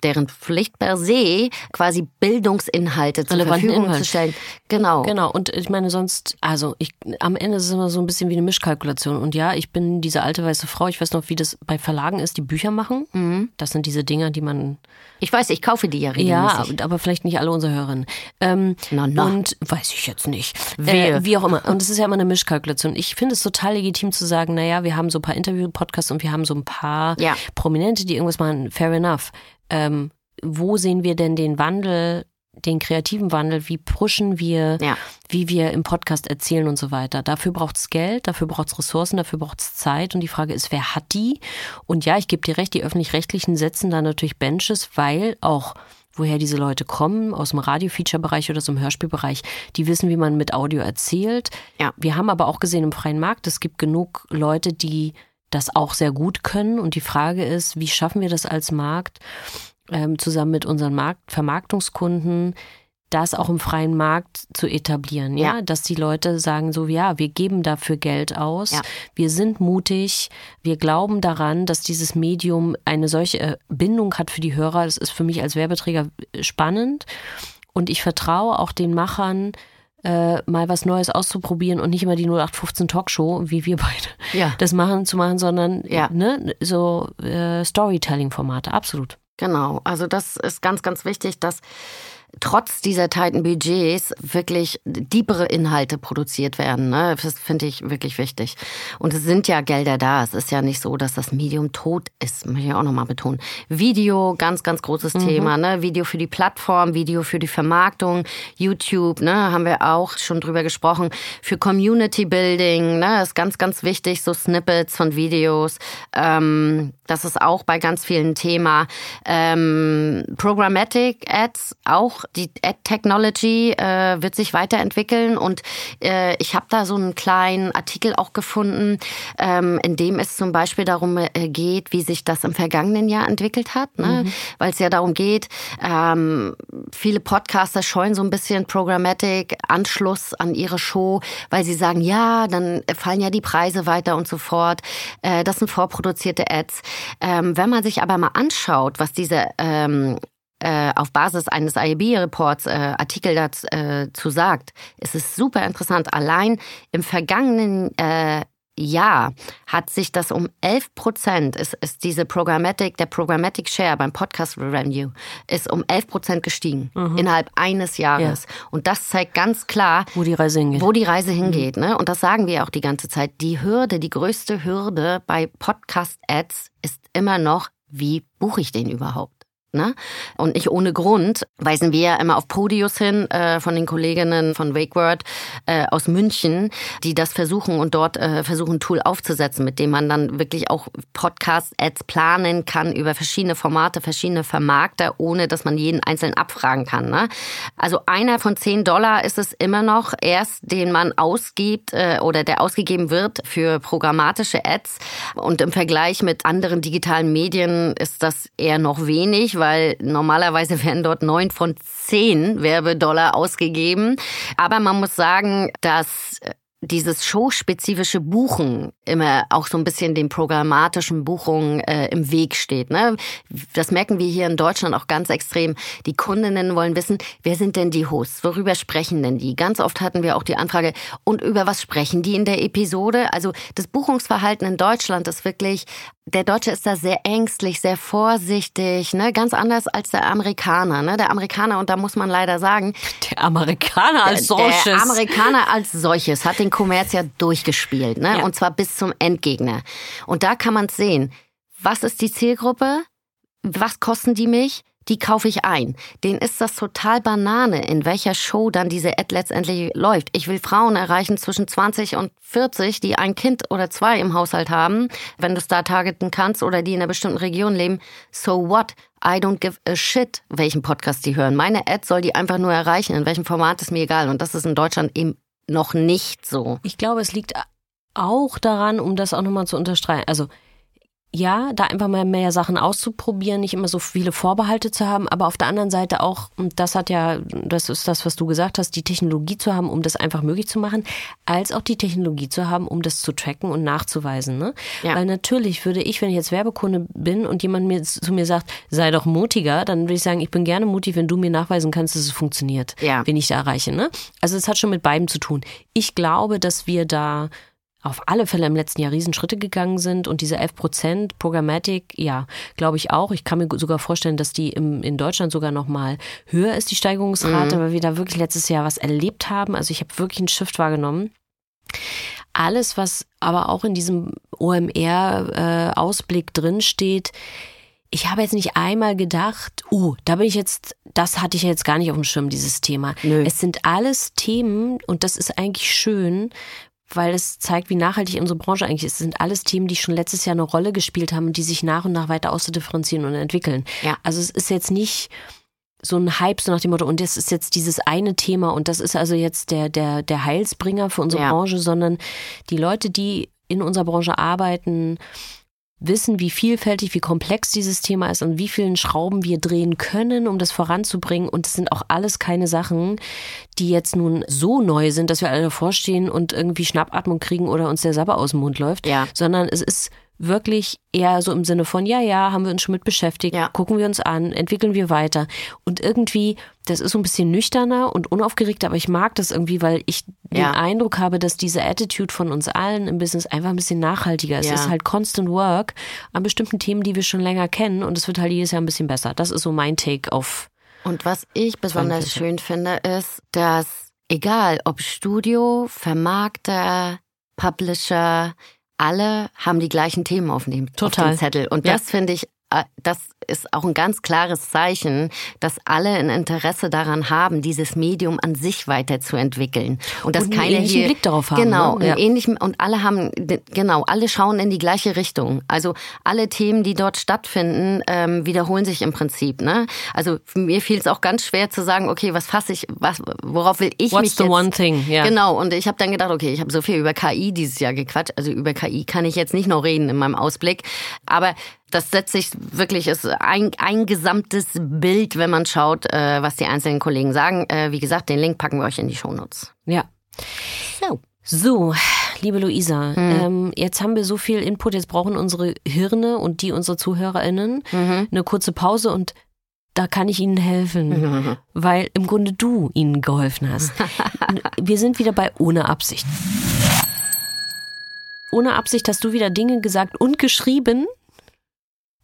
deren Pflicht per se, quasi Bildungsinhalte zur Relevanten Verfügung Inhalte. zu stellen. Genau. Genau, und ich meine sonst, also ich, am Ende ist es immer so ein bisschen wie eine Mischkalkulation. Und ja, ich bin diese alte weiße Frau, ich weiß noch, wie das bei Verlagen ist, die Bücher machen. Mhm. Das sind diese Dinger, die man, Ich weiß, ich kaufe die ja ja, regelmäßig. aber vielleicht nicht alle unsere Hörerinnen. Ähm, Na, na. Und weiß ich jetzt nicht. Äh, wie auch immer. Und es ist ja immer eine Mischkalkulation. Ich finde es total legitim zu sagen, naja, wir haben so ein paar Interview-Podcasts und wir haben so ein paar Ja. Prominente, die irgendwas machen. Fair enough. Ähm, wo sehen wir denn den Wandel, den kreativen Wandel? Wie pushen wir, Ja. wie wir im Podcast erzählen und so weiter? Dafür braucht es Geld, dafür braucht es Ressourcen, dafür braucht es Zeit. Und die Frage ist, wer hat die? Und ja, ich gebe dir recht, die öffentlich-rechtlichen setzen da natürlich Benches, weil auch woher diese Leute kommen, aus dem Radio-Feature-Bereich oder aus dem Hörspielbereich, die wissen, wie man mit Audio erzählt. Ja. Wir haben aber auch gesehen im freien Markt, es gibt genug Leute, die das auch sehr gut können. Und die Frage ist, wie schaffen wir das als Markt, ähm, zusammen mit unseren Markt Vermarktungskunden, das auch im freien Markt zu etablieren, ja? Ja. dass die Leute sagen so, ja, wir geben dafür Geld aus, Ja. wir sind mutig, wir glauben daran, dass dieses Medium eine solche äh, Bindung hat für die Hörer. Das ist für mich als Werbeträger spannend und ich vertraue auch den Machern, äh, mal was Neues auszuprobieren und nicht immer die 0815 Talkshow, wie wir beide Ja. das machen, zu machen, sondern Ja. ne, so äh, Storytelling-Formate, absolut. Genau, also das ist ganz, ganz wichtig, dass trotz dieser tighten Budgets wirklich diepere Inhalte produziert werden. Ne? Das finde ich wirklich wichtig. Und es sind ja Gelder da. Es ist ja nicht so, dass das Medium tot ist, muss ich auch nochmal betonen. Video, ganz, ganz großes Thema. Ne? Video für die Plattform, Video für die Vermarktung, YouTube, ne? haben wir auch schon drüber gesprochen. Für Community Building, ne? ist ganz, ganz wichtig, so Snippets von Videos. Ähm, das ist auch bei ganz vielen Thema. Ähm, Programmatic Ads, auch die Ad Technology äh, wird sich weiterentwickeln und äh, ich habe da so einen kleinen Artikel auch gefunden, ähm, in dem es zum Beispiel darum äh, geht, wie sich das im vergangenen Jahr entwickelt hat, ne? weil es ja darum geht, ähm, viele Podcaster scheuen so ein bisschen Programmatic Anschluss an ihre Show, weil sie sagen, ja, dann fallen ja die Preise weiter und so fort. Äh, das sind vorproduzierte Ads. Ähm, wenn man sich aber mal anschaut, was diese ähm, äh, auf Basis eines IAB-Reports äh, Artikel dazu äh, sagt, ist es super interessant. Allein im vergangenen äh, Jahr hat sich das um 11 Prozent, ist, ist diese Programmatic, der Programmatic Share beim Podcast Revenue ist um 11 Prozent gestiegen innerhalb eines Jahres. Und das zeigt ganz klar, Wo die Reise hingeht. wo die Reise hingeht. Ne? Und das sagen wir auch die ganze Zeit. Die Hürde, die größte Hürde bei Podcast-Ads ist immer noch, wie buche ich den überhaupt? Ne? Und nicht ohne Grund weisen wir ja immer auf Podius hin äh, von den Kolleginnen von WakeWord äh, aus München, die das versuchen und dort äh, versuchen, ein Tool aufzusetzen, mit dem man dann wirklich auch Podcast-Ads planen kann über verschiedene Formate, verschiedene Vermarkter, ohne dass man jeden einzeln abfragen kann. Ne? Also einer von zehn Dollar ist es immer noch erst, den man ausgibt äh, oder der ausgegeben wird für programmatische Ads. Und im Vergleich mit anderen digitalen Medien ist das eher noch wenig, weil normalerweise werden dort neun von zehn Werbedollar ausgegeben. Aber man muss sagen, dass dieses showspezifische Buchen immer auch so ein bisschen den programmatischen Buchungen äh, im Weg steht. Ne? Das merken wir hier in Deutschland auch ganz extrem. Die Kundinnen wollen wissen, wer sind denn die Hosts? Worüber sprechen denn die? Ganz oft hatten wir auch die Anfrage, und über was sprechen die in der Episode? Also das Buchungsverhalten in Deutschland ist wirklich, der Deutsche ist da sehr ängstlich, sehr vorsichtig, ne? ganz anders als der Amerikaner. Ne? Der Amerikaner, und da muss man leider sagen, Der Amerikaner als solches. der Amerikaner als solches hat den Kommerz ja durchgespielt, ne? Ja. Und zwar bis zum Endgegner. Und da kann man sehen, was ist die Zielgruppe? Was kosten die mich? Die kaufe ich ein. Denen ist das total Banane, in welcher Show dann diese Ad letztendlich läuft. Ich will Frauen erreichen zwischen 20 und 40, die ein Kind oder zwei im Haushalt haben, wenn du es da targeten kannst oder die in einer bestimmten Region leben. So what? I don't give a shit, welchen Podcast die hören. Meine Ad soll die einfach nur erreichen. In welchem Format ist mir egal. Und das ist in Deutschland eben noch nicht so. Ich glaube, es liegt auch daran, um das auch nochmal zu unterstreichen. Also ja, da einfach mal mehr Sachen auszuprobieren, nicht immer so viele Vorbehalte zu haben, aber auf der anderen Seite auch, und das hat ja, das ist das, was du gesagt hast, die Technologie zu haben, um das einfach möglich zu machen, als auch die Technologie zu haben, um das zu tracken und nachzuweisen. Ne? Ja. Weil natürlich würde ich, wenn ich jetzt Werbekunde bin und jemand mir zu mir sagt, sei doch mutiger, dann würde ich sagen, ich bin gerne mutig, wenn du mir nachweisen kannst, dass es funktioniert, ja. wenn ich da erreiche. Ne? Also es hat schon mit beidem zu tun. Ich glaube, dass wir da auf alle Fälle im letzten Jahr Riesenschritte gegangen sind und diese 11 Prozent Programmatic, ja, glaube ich auch. Ich kann mir sogar vorstellen, dass die im, in Deutschland sogar noch mal höher ist, die Steigerungsrate, mhm. weil wir da wirklich letztes Jahr was erlebt haben. Also ich habe wirklich einen Shift wahrgenommen. Alles, was aber auch in diesem OMR-Ausblick äh, drin steht, ich habe jetzt nicht einmal gedacht, uh, da bin ich jetzt, das hatte ich jetzt gar nicht auf dem Schirm, dieses Thema. Nö. Es sind alles Themen, und das ist eigentlich schön, weil es zeigt, wie nachhaltig unsere Branche eigentlich ist. Es sind alles Themen, die schon letztes Jahr eine Rolle gespielt haben und die sich nach und nach weiter auszudifferenzieren und entwickeln. Ja. Also es ist jetzt nicht so ein Hype, so nach dem Motto, und das ist jetzt dieses eine Thema und das ist also jetzt der, der, der Heilsbringer für unsere ja. Branche, sondern die Leute, die in unserer Branche arbeiten, wissen, wie vielfältig, wie komplex dieses Thema ist und wie vielen Schrauben wir drehen können, um das voranzubringen. Und es sind auch alles keine Sachen, die jetzt nun so neu sind, dass wir alle davor stehen und irgendwie Schnappatmung kriegen oder uns der Sabber aus dem Mund läuft, ja. sondern es ist wirklich eher so im Sinne von, ja, ja, haben wir uns schon mit beschäftigt, ja. gucken wir uns an, entwickeln wir weiter. Und irgendwie, das ist so ein bisschen nüchterner und unaufgeregter, aber ich mag das irgendwie, weil ich ja. den Eindruck habe, dass diese Attitude von uns allen im Business einfach ein bisschen nachhaltiger ist. Ja. Es ist halt constant work an bestimmten Themen, die wir schon länger kennen und es wird halt jedes Jahr ein bisschen besser. Das ist so mein Take auf. Und was ich besonders schön finde, ist, dass egal ob Studio, Vermarkter, Publisher, alle haben die gleichen Themen auf dem, Total. Auf dem Zettel. Und das ja. finde ich das ist auch ein ganz klares Zeichen, dass alle ein Interesse daran haben, dieses Medium an sich weiterzuentwickeln und dass und keine ähnlichen hier, Blick darauf haben. Genau, ne? ja. ähnlichen und alle haben genau, alle schauen in die gleiche Richtung. Also alle Themen, die dort stattfinden, ähm, wiederholen sich im Prinzip. Ne? Also mir fiel es auch ganz schwer zu sagen, okay, was fasse ich, was, worauf will ich What's mich the jetzt? one thing? Yeah. Genau. Und ich habe dann gedacht, okay, ich habe so viel über KI dieses Jahr gequatscht. Also über KI kann ich jetzt nicht noch reden in meinem Ausblick, aber das setzt sich wirklich, ist ein, ein gesamtes Bild, wenn man schaut, äh, was die einzelnen Kollegen sagen. Äh, wie gesagt, den Link packen wir euch in die Shownotes. Ja. So. So, liebe Luisa, mhm. ähm, jetzt haben wir so viel Input, jetzt brauchen unsere Hirne und die unserer ZuhörerInnen mhm. eine kurze Pause und da kann ich Ihnen helfen, mhm. weil im Grunde du ihnen geholfen hast. wir sind wieder bei ohne Absicht. Ohne Absicht hast du wieder Dinge gesagt und geschrieben,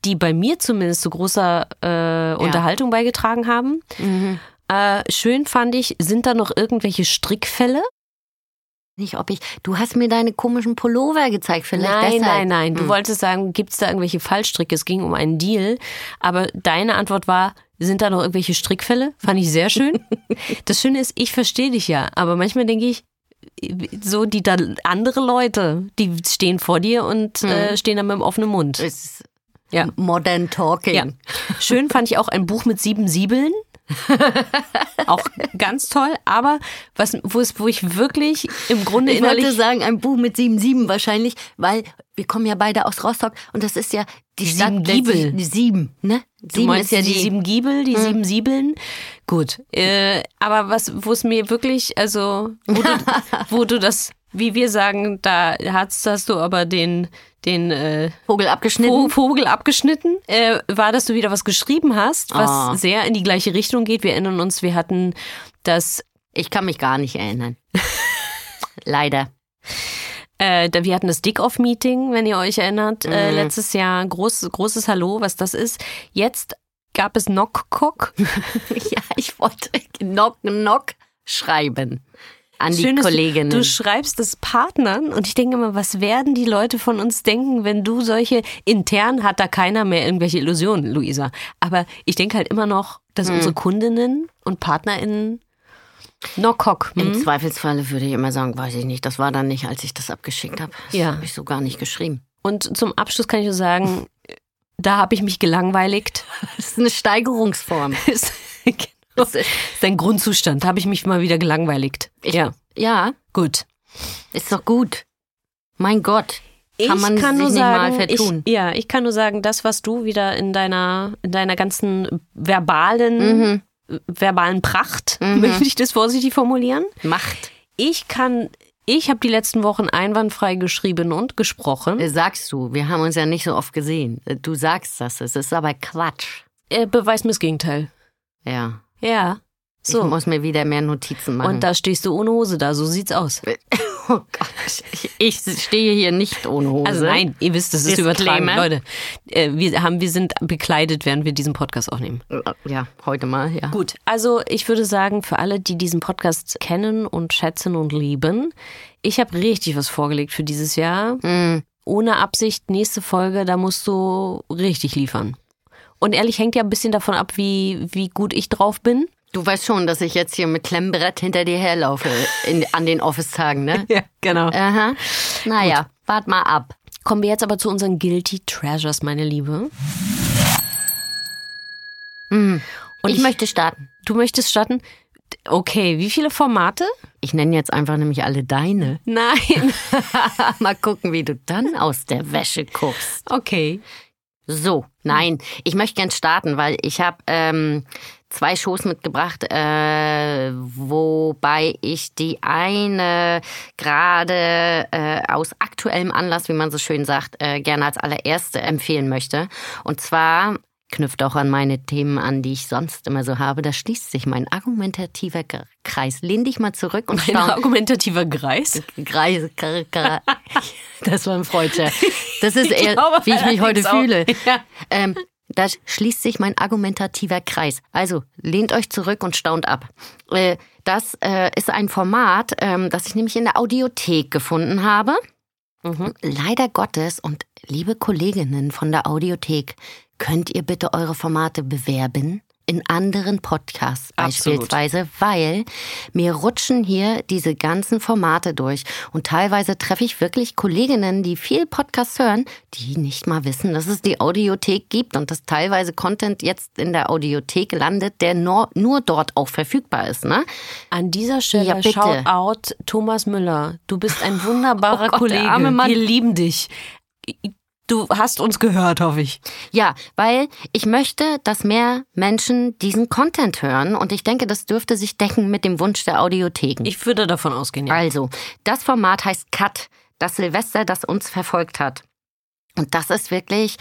die bei mir zumindest zu großer äh, Unterhaltung ja. beigetragen haben. Mhm. Äh, schön fand ich, sind da noch irgendwelche Strickfälle? Nicht, ob ich. Du hast mir deine komischen Pullover gezeigt, vielleicht. Nein, deshalb. nein, nein. Du hm. wolltest sagen, gibt es da irgendwelche Fallstricke? Es ging um einen Deal. Aber deine Antwort war, sind da noch irgendwelche Strickfälle? Fand ich sehr schön. das Schöne ist, ich verstehe dich ja. Aber manchmal denke ich, so die da andere Leute, die stehen vor dir und hm. äh, stehen da mit dem offenen Mund. Es ja. Modern Talking. Ja. Schön fand ich auch ein Buch mit sieben Siebeln. auch ganz toll, aber was, wo es, wo ich wirklich im Grunde ich innerlich. Ich wollte sagen, ein Buch mit sieben Sieben wahrscheinlich, weil wir kommen ja beide aus Rostock und das ist ja die, die Stadt sieben Giebel. Die sieben, ne? Du meinst ja die, die sieben Giebel, die hm. sieben Siebeln. Gut, äh, aber was, wo es mir wirklich, also, wo du, wo du das wie wir sagen, da hast, hast du aber den, den äh, Vogel abgeschnitten. Vogel abgeschnitten. Äh, war, dass du wieder was geschrieben hast, was oh. sehr in die gleiche Richtung geht. Wir erinnern uns, wir hatten das. Ich kann mich gar nicht erinnern. Leider. Äh, wir hatten das Dick-Off-Meeting, wenn ihr euch erinnert, mhm. äh, letztes Jahr. Groß, großes Hallo, was das ist. Jetzt gab es Knock-Cock. ja, ich wollte Knock-Knock schreiben an die Schön, Kolleginnen. Du, du schreibst es Partnern und ich denke immer, was werden die Leute von uns denken, wenn du solche intern hat da keiner mehr irgendwelche Illusionen, Luisa. Aber ich denke halt immer noch, dass hm. unsere Kundinnen und PartnerInnen Knock-Hock. Hm? Im Zweifelsfalle würde ich immer sagen, weiß ich nicht. Das war dann nicht, als ich das abgeschickt habe. Das ja. habe ich so gar nicht geschrieben. Und zum Abschluss kann ich nur sagen, da habe ich mich gelangweiligt. Das ist eine Steigerungsform. Das ist ein Grundzustand. Da habe ich mich mal wieder gelangweiligt. Ich, ja. Ja. Gut. Ist doch gut. Mein Gott. kann man kann sich nur nicht sagen, mal vertun. Ich, ja, ich kann nur sagen, das, was du wieder in deiner, in deiner ganzen verbalen, Mhm. verbalen Pracht, möchte ich das vorsichtig formulieren. Macht. Ich kann, ich habe die letzten Wochen einwandfrei geschrieben und gesprochen. Äh, Sagst du, wir haben uns ja nicht so oft gesehen. Äh, Du sagst das, es ist aber Quatsch. Äh, beweis mir das Gegenteil. Ja. Ja. Ich So. muss mir wieder mehr Notizen machen. Und da stehst du ohne Hose da, so sieht's aus. oh Gott, ich, ich stehe hier nicht ohne Hose. Also nein, ihr wisst, das ist übertragen. Leute, äh, wir, haben, wir sind bekleidet, während wir diesen Podcast aufnehmen. Ja, heute mal, ja. Gut, also ich würde sagen, für alle, die diesen Podcast kennen und schätzen und lieben, ich habe richtig was vorgelegt für dieses Jahr. Mm. Ohne Absicht, nächste Folge, da musst du richtig liefern. Und ehrlich hängt ja ein bisschen davon ab, wie, wie gut ich drauf bin. Du weißt schon, dass ich jetzt hier mit Klemmbrett hinter dir herlaufe in, an den Office-Tagen, ne? Ja, genau. Aha. Naja, wart mal ab. Kommen wir jetzt aber zu unseren Guilty Treasures, meine Liebe. Und ich, möchte starten. Du möchtest starten? Okay, wie viele Formate? Ich nenne jetzt einfach nämlich alle deine. Nein. mal gucken, wie du dann aus der Wäsche guckst. Okay. So, nein, ich möchte gern starten, weil ich habe ähm, zwei Shows mitgebracht, äh, wobei ich die eine gerade äh, aus aktuellem Anlass, wie man so schön sagt, äh, gerne als allererste empfehlen möchte. Und zwar knüpft auch an meine Themen an, die ich sonst immer so habe. Da schließt sich mein argumentativer Kreis. Lehn dich mal zurück und Ein schau. argumentativer. Kreis, Kr- Kr- das war ein Freudscher. Das ist eher, glaube wie ich mich heute fühle. Ja. Ähm, da schließt sich mein argumentativer Kreis. Also lehnt euch zurück und staunt ab. Äh, das äh, ist ein Format, ähm, das ich nämlich in der Audiothek gefunden habe. Mhm. Leider Gottes und liebe Kolleginnen von der Audiothek, könnt ihr bitte eure Formate bewerben? In anderen Podcasts Absolut. beispielsweise, weil mir rutschen hier diese ganzen Formate durch. Und teilweise treffe ich wirklich Kolleginnen, die viel Podcast hören, die nicht mal wissen, dass es die Audiothek gibt und dass teilweise Content jetzt in der Audiothek landet, der nur, nur dort auch verfügbar ist. Ne? An dieser Stelle Ja, bitte. shout out Thomas Müller. Du bist ein wunderbarer Oh Gott, Kollege. Wir lieben dich. Du hast uns gehört, hoffe ich. Ja, weil ich möchte, dass mehr Menschen diesen Content hören und ich denke, das dürfte sich decken mit dem Wunsch der Audiotheken. Ich würde davon ausgehen, ja. Also, das Format heißt Cut, das Silvester, das uns verfolgt hat. Und das ist wirklich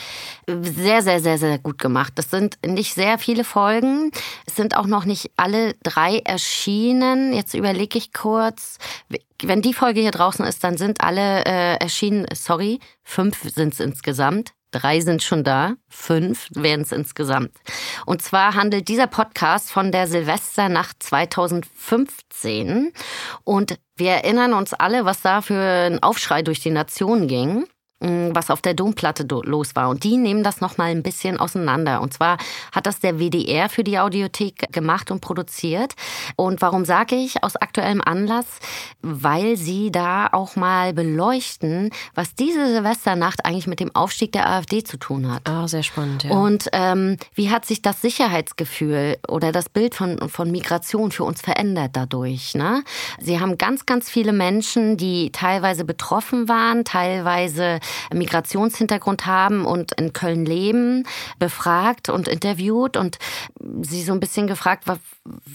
sehr, sehr, sehr, sehr gut gemacht. Das sind nicht sehr viele Folgen. Es sind auch noch nicht alle drei erschienen. Jetzt überlege ich kurz. Wenn die Folge hier draußen ist, dann sind alle äh, erschienen. Sorry, fünf sind es insgesamt. Drei sind schon da, fünf werden es insgesamt. Und zwar handelt dieser Podcast von der Silvesternacht 2015. Und wir erinnern uns alle, was da für ein Aufschrei durch die Nation ging was auf der Domplatte do- los war. Und die nehmen das nochmal ein bisschen auseinander. Und zwar hat das der WDR für die Audiothek gemacht und produziert. Und warum sage ich aus aktuellem Anlass? Weil sie da auch mal beleuchten, was diese Silvesternacht eigentlich mit dem Aufstieg der AfD zu tun hat. Ah, sehr spannend, ja. Und ähm, wie hat sich das Sicherheitsgefühl oder das Bild von, von Migration für uns verändert dadurch? Ne? Sie haben ganz, ganz viele Menschen, die teilweise betroffen waren, teilweise Migrationshintergrund haben und in Köln leben, befragt und interviewt und sie so ein bisschen gefragt, was,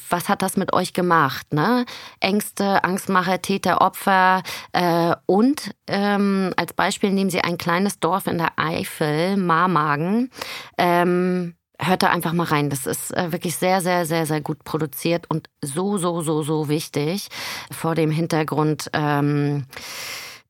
was hat das mit euch gemacht? Ne? Ängste, Angstmacher, Täter, Opfer äh, und ähm, als Beispiel nehmen sie ein kleines Dorf in der Eifel, Marmagen. Ähm, Hört da einfach mal rein. Das ist äh, wirklich sehr, sehr, sehr, sehr gut produziert und so, so, so, so wichtig vor dem Hintergrund ähm,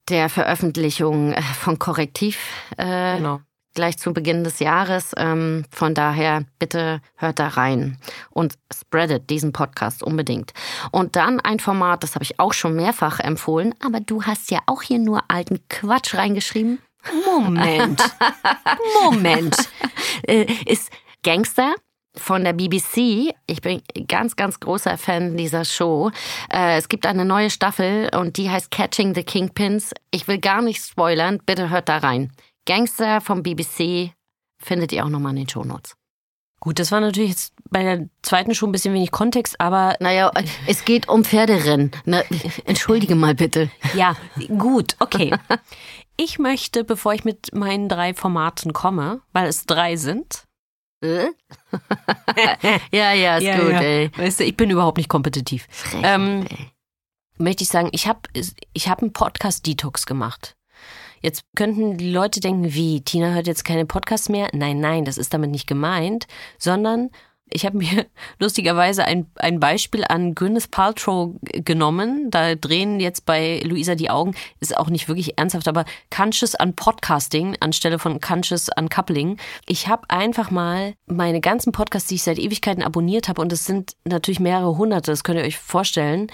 der Veröffentlichung äh, von Korrektiv äh, genau. gleich zu Beginn des Jahres. Ähm, von daher bitte hört da rein und spreadet diesen Podcast unbedingt. Und dann ein Format, das habe ich auch schon mehrfach empfohlen, aber du hast ja auch hier nur alten Quatsch reingeschrieben. Moment. Moment. Äh, ist Gangster von der BBC. Ich bin ganz, ganz großer Fan dieser Show. Äh, es gibt eine neue Staffel und die heißt Catching the Kingpins. Ich will gar nicht spoilern, bitte hört da rein. Gangster vom BBC findet ihr auch nochmal in den Shownotes. Gut, das war natürlich jetzt bei der zweiten schon ein bisschen wenig Kontext, aber Naja, es geht um Pferderennen. Na, entschuldige mal bitte. ja, gut, okay. ich möchte, bevor ich mit meinen drei Formaten komme, weil es drei sind. Äh? ja, ja, ist Ja, gut, ja. ey. Weißt du, ich bin überhaupt nicht kompetitiv. Frech, Ähm, möchte ich sagen, ich habe ich hab einen Podcast-Detox gemacht. Jetzt könnten die Leute denken, wie, Tina hört jetzt keine Podcasts mehr? Nein, nein, das ist damit nicht gemeint, sondern ich habe mir lustigerweise ein, ein Beispiel an Gwyneth Paltrow genommen. Da drehen jetzt bei Luisa die Augen. Ist auch nicht wirklich ernsthaft, aber Conscious an Podcasting anstelle von Conscious an Coupling. Ich habe einfach mal meine ganzen Podcasts, die ich seit Ewigkeiten abonniert habe, und es sind natürlich mehrere hunderte, das könnt ihr euch vorstellen,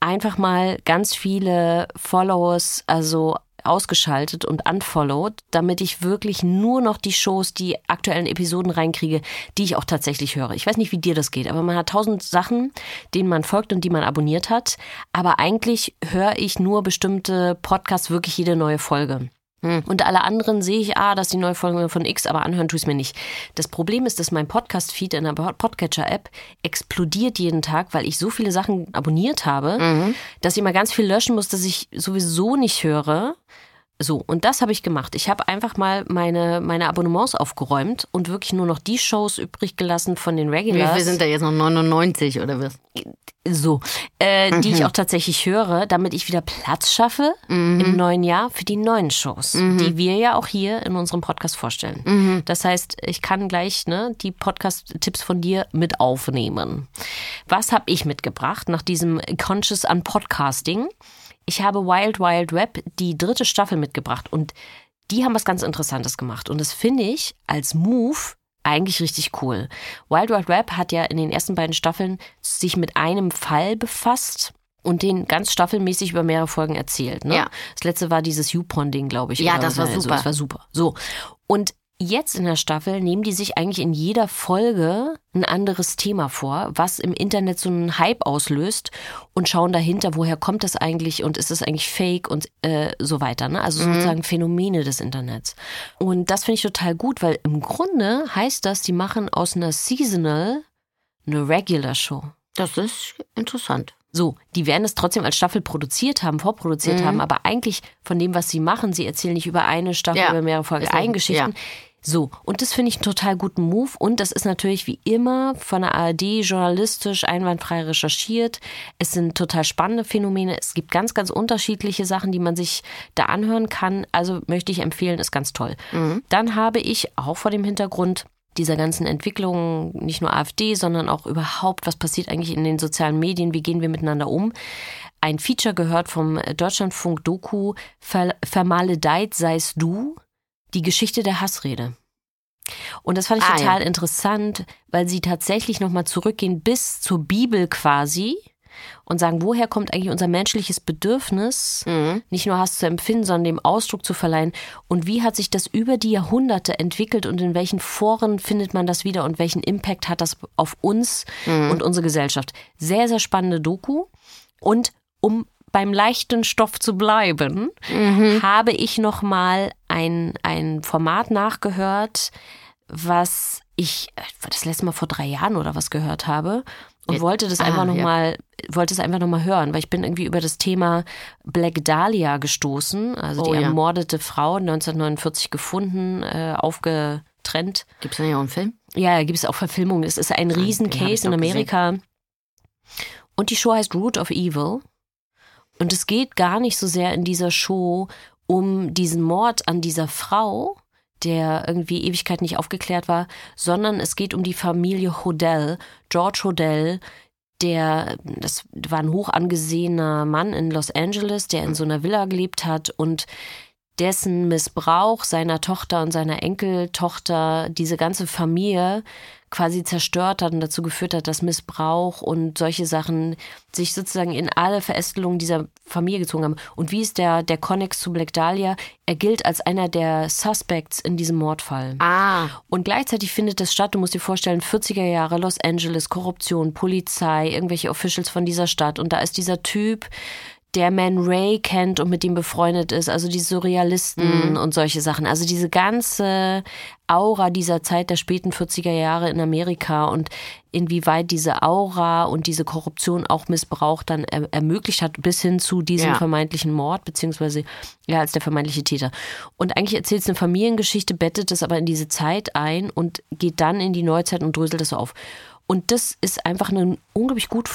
einfach mal ganz viele Followers, also ausgeschaltet und unfollowed, damit ich wirklich nur noch die Shows, die aktuellen Episoden reinkriege, die ich auch tatsächlich höre. Ich weiß nicht, wie dir das geht, aber man hat tausend Sachen, denen man folgt und die man abonniert hat. Aber eigentlich höre ich nur bestimmte Podcasts wirklich jede neue Folge. Und alle anderen sehe ich, ah, das ist die neue Folge von X, aber anhören tue ich es mir nicht. Das Problem ist, dass mein Podcast-Feed in der Podcatcher-App explodiert jeden Tag, weil ich so viele Sachen abonniert habe, dass ich immer ganz viel löschen muss, dass ich sowieso nicht höre. So, und das habe ich gemacht. Ich habe einfach mal meine, meine Abonnements aufgeräumt und wirklich nur noch die Shows übrig gelassen von den Wie Regulars. viel sind da jetzt noch 99 oder was? So, äh, die Mhm. ich auch tatsächlich höre, damit ich wieder Platz schaffe Mhm. im neuen Jahr für die neuen Shows, die wir ja auch hier in unserem Podcast vorstellen. Mhm. Das heißt, ich kann gleich ne, die Podcast-Tipps von dir mit aufnehmen. Was habe ich mitgebracht nach diesem Conscious an Podcasting? Ich habe Wild Wild Web die dritte Staffel mitgebracht und die haben was ganz Interessantes gemacht. Und das finde ich als Move eigentlich richtig cool. Wild Wild Web hat ja in den ersten beiden Staffeln sich mit einem Fall befasst und den ganz staffelmäßig über mehrere Folgen erzählt. Ne? Ja. Das letzte war dieses Yupon-Ding, glaube ich. Ja, das war so. Also, super. Das war super. So. Und jetzt in der Staffel nehmen die sich eigentlich in jeder Folge ein anderes Thema vor, was im Internet so einen Hype auslöst und schauen dahinter, woher kommt das eigentlich und ist es eigentlich fake und äh, so weiter. Ne? Also sozusagen Phänomene des Internets. Und das finde ich total gut, weil im Grunde heißt das, die machen aus einer Seasonal eine Regular Show. Das ist interessant. So, die werden es trotzdem als Staffel produziert haben, vorproduziert Mhm. haben, aber eigentlich von dem, was sie machen, sie erzählen nicht über eine Staffel, Ja. über mehrere Folgen, ein- Eigengeschichten. So, und das finde ich einen total guten Move. Und das ist natürlich wie immer von der ARD journalistisch einwandfrei recherchiert. Es sind total spannende Phänomene. Es gibt ganz, ganz unterschiedliche Sachen, die man sich da anhören kann. Also möchte ich empfehlen, ist ganz toll. Dann habe ich auch vor dem Hintergrund dieser ganzen Entwicklungen, nicht nur AfD, sondern auch überhaupt, was passiert eigentlich in den sozialen Medien, wie gehen wir miteinander um, ein Feature gehört vom Deutschlandfunk Doku Ver Vermaledeit seist du, die Geschichte der Hassrede. Und das fand ich Ah, total ja. interessant, weil sie tatsächlich nochmal zurückgehen bis zur Bibel quasi und sagen, woher kommt eigentlich unser menschliches Bedürfnis, Mhm. nicht nur Hass zu empfinden, sondern dem Ausdruck zu verleihen. Und wie hat sich das über die Jahrhunderte entwickelt und in welchen Foren findet man das wieder und welchen Impact hat das auf uns und unsere Gesellschaft? Sehr, sehr spannende Doku. Und um beim leichten Stoff zu bleiben, habe ich noch mal ein, ein Format nachgehört, was ich äh, das letzte Mal vor drei Jahren oder was gehört habe und wollte das Ah, einfach noch ja. mal wollte es einfach noch mal hören, weil ich bin irgendwie über das Thema Black Dahlia gestoßen, also Oh, die ja. ermordete Frau 1949 gefunden, äh, aufgetrennt. Gibt es da ja auch einen Film? Ja, gibt es auch Verfilmungen. Es ist ein Riesencase in Amerika. Und die Show heißt Root of Evil. Und es geht gar nicht so sehr in dieser Show um diesen Mord an dieser Frau, der irgendwie Ewigkeit nicht aufgeklärt war, sondern es geht um die Familie Hodel, George Hodel, der, das war ein hoch angesehener Mann in Los Angeles, der in so einer Villa gelebt hat und dessen Missbrauch seiner Tochter und seiner Enkeltochter diese ganze Familie quasi zerstört hat und dazu geführt hat, dass Missbrauch und solche Sachen sich sozusagen in alle Verästelungen dieser Familie gezogen haben. Und wie ist der, der Connex zu Black Dahlia? Er gilt als einer der Suspects in diesem Mordfall. Ah, Und gleichzeitig findet das statt, du musst dir vorstellen, 40er Jahre, Los Angeles, Korruption, Polizei, irgendwelche Officials von dieser Stadt. Und da ist dieser Typ, der Man Ray kennt und mit ihm befreundet ist, also die Surrealisten Mhm. und solche Sachen. Also diese ganze Aura dieser Zeit der späten 40er Jahre in Amerika und inwieweit diese Aura und diese Korruption auch Missbrauch dann er ermöglicht hat, bis hin zu diesem Ja. vermeintlichen Mord, beziehungsweise ja, als der vermeintliche Täter. Und eigentlich erzählt es eine Familiengeschichte, bettet es aber in diese Zeit ein und geht dann in die Neuzeit und dröselt es auf. Und das ist einfach ein unglaublich gut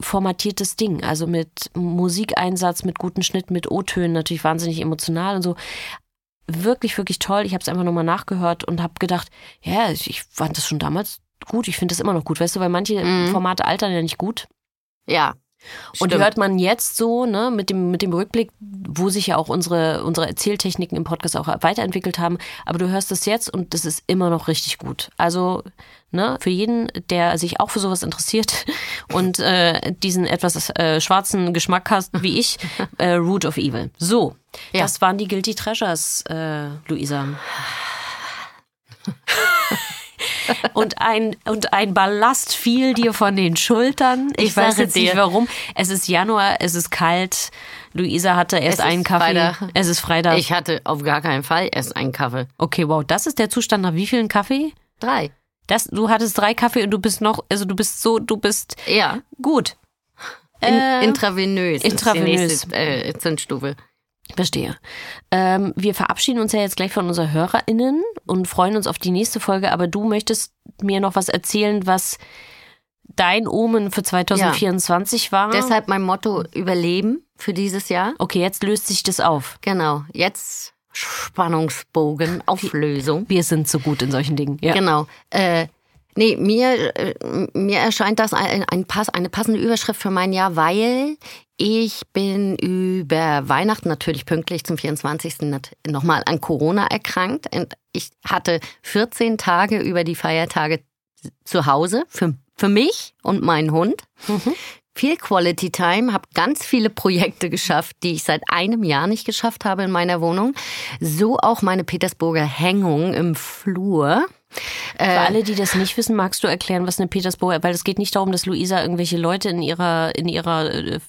formatiertes Ding. Also mit Musikeinsatz, mit guten Schnitt, mit O-Tönen, natürlich wahnsinnig emotional und so. Wirklich, wirklich toll. Ich habe es einfach nochmal nachgehört und habe gedacht, ja, ich ich fand das schon damals gut. Ich finde das immer noch gut, weißt du, weil manche Mhm. Formate altern ja nicht gut. Ja. Und die Stimmt. hört man jetzt so, ne, mit dem, mit dem Rückblick, wo sich ja auch unsere, unsere Erzähltechniken im Podcast auch weiterentwickelt haben. Aber du hörst es jetzt und das ist immer noch richtig gut. Also, ne, für jeden, der sich auch für sowas interessiert und äh, diesen etwas äh, schwarzen Geschmack hast, wie ich, äh, Root of Evil. So, Ja. das waren die Guilty Treasures, äh, Luisa. Und ein, und ein Ballast fiel dir von den Schultern. Ich, Ich weiß jetzt nicht dir. warum. Es ist Januar, es ist kalt. Luisa hatte erst Es einen Kaffee. Freitag. Es ist Freitag. Ich hatte auf gar keinen Fall erst einen Kaffee. okay, wow. Das ist der Zustand nach wie vielen Kaffee? Drei. Das, du hattest drei Kaffee und du bist noch, also du bist so, du bist Ja. gut. In, Äh, intravenös. intravenös. Nächste, äh, Zündstufe. Verstehe. Ähm, wir verabschieden uns ja jetzt gleich von unseren HörerInnen und freuen uns auf die nächste Folge, aber du möchtest mir noch was erzählen, was dein Omen für 2024 war. Deshalb mein Motto Überleben für dieses Jahr. Okay, jetzt löst sich das auf. Genau. Jetzt Spannungsbogen, Auflösung. Wir sind so gut in solchen Dingen. Ja. Genau. Äh, nee, mir, äh, mir erscheint das ein, ein Pass, eine passende Überschrift für mein Jahr, weil ich bin über Weihnachten natürlich pünktlich zum 24. nochmal an Corona erkrankt. Und ich hatte 14 Tage über die Feiertage zu Hause für, für mich und meinen Hund. Viel Quality Time, habe ganz viele Projekte geschafft, die ich seit einem Jahr nicht geschafft habe in meiner Wohnung. So auch meine Petersburger Hängung im Flur. Für alle, die das nicht wissen, magst du erklären, was eine Petersburger, weil es geht nicht darum, dass Luisa irgendwelche Leute in ihrer, in ihrer, äh,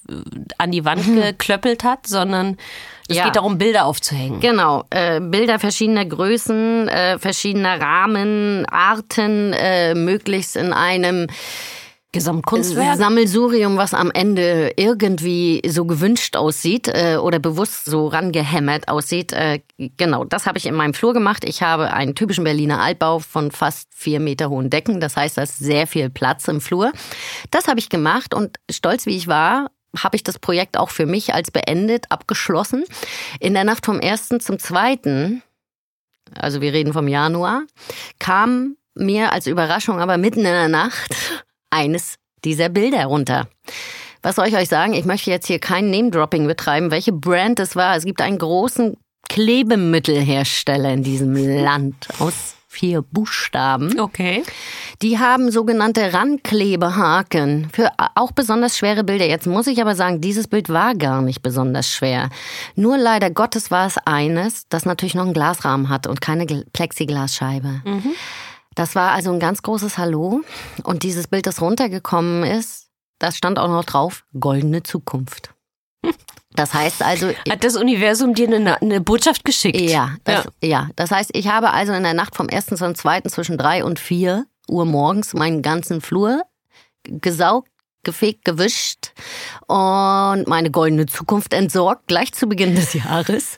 an die Wand geklöppelt hat, sondern es Ja. geht darum, Bilder aufzuhängen. Genau, äh, Bilder verschiedener Größen, äh, verschiedener Rahmen, Arten, äh, möglichst in einem Gesamtkunstwerk. Sammelsurium, was am Ende irgendwie so gewünscht aussieht äh, oder bewusst so rangehämmert aussieht. Äh, genau, das habe ich in meinem Flur gemacht. Ich habe einen typischen Berliner Altbau von fast vier Meter hohen Decken. Das heißt, da ist sehr viel Platz im Flur. Das habe ich gemacht und stolz wie ich war, habe ich das Projekt auch für mich als beendet, abgeschlossen. In der Nacht vom 1. zum 2., also wir reden vom Januar, kam mir als Überraschung aber mitten in der Nacht eines dieser Bilder runter. Was soll ich euch sagen? Ich möchte jetzt hier kein Name-Dropping betreiben, welche Brand es war. Es gibt einen großen Klebemittelhersteller in diesem Land aus vier Buchstaben. Okay. Die haben sogenannte Ranklebehaken für auch besonders schwere Bilder. Jetzt muss ich aber sagen, dieses Bild war gar nicht besonders schwer. Nur leider Gottes war es eines, das natürlich noch einen Glasrahmen hat und keine Gl- Plexiglasscheibe. Das war also ein ganz großes Hallo. Und dieses Bild, das runtergekommen ist, das stand auch noch drauf, goldene Zukunft. Das heißt also, Hat das Universum dir eine, eine Botschaft geschickt? ja, das, ja. Das heißt, ich habe also in der Nacht vom 1. zum 2. zwischen 3 und 4 Uhr morgens meinen ganzen Flur gesaugt, gefegt, gewischt und meine goldene Zukunft entsorgt, gleich zu Beginn des Jahres.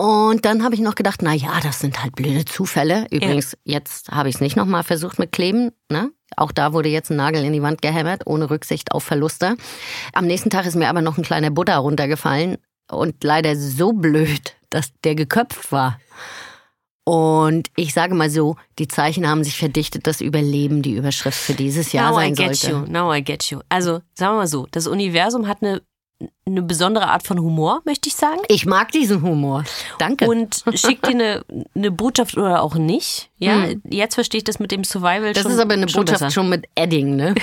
Und dann habe ich noch gedacht, na ja, das sind halt blöde Zufälle. Übrigens, jetzt habe ich es nicht nochmal versucht mit Kleben. Ne? Auch da wurde jetzt ein Nagel in die Wand gehämmert, ohne Rücksicht auf Verluste. Am nächsten Tag ist mir aber noch ein kleiner Buddha runtergefallen und leider so blöd, dass der geköpft war. Und ich sage mal so, die Zeichen haben sich verdichtet, das Überleben die Überschrift für dieses Jahr Now I sein get sollte. you. Now I get you. Also, sagen wir mal so, das Universum hat eine, eine besondere Art von Humor, möchte ich sagen. Ich mag diesen Humor. Danke. Und schickt dir eine, eine Botschaft oder auch nicht. Ja, jetzt verstehe ich das mit dem Survival Hm. das schon. ist aber eine schon Botschaft besser. schon mit Edding, ne?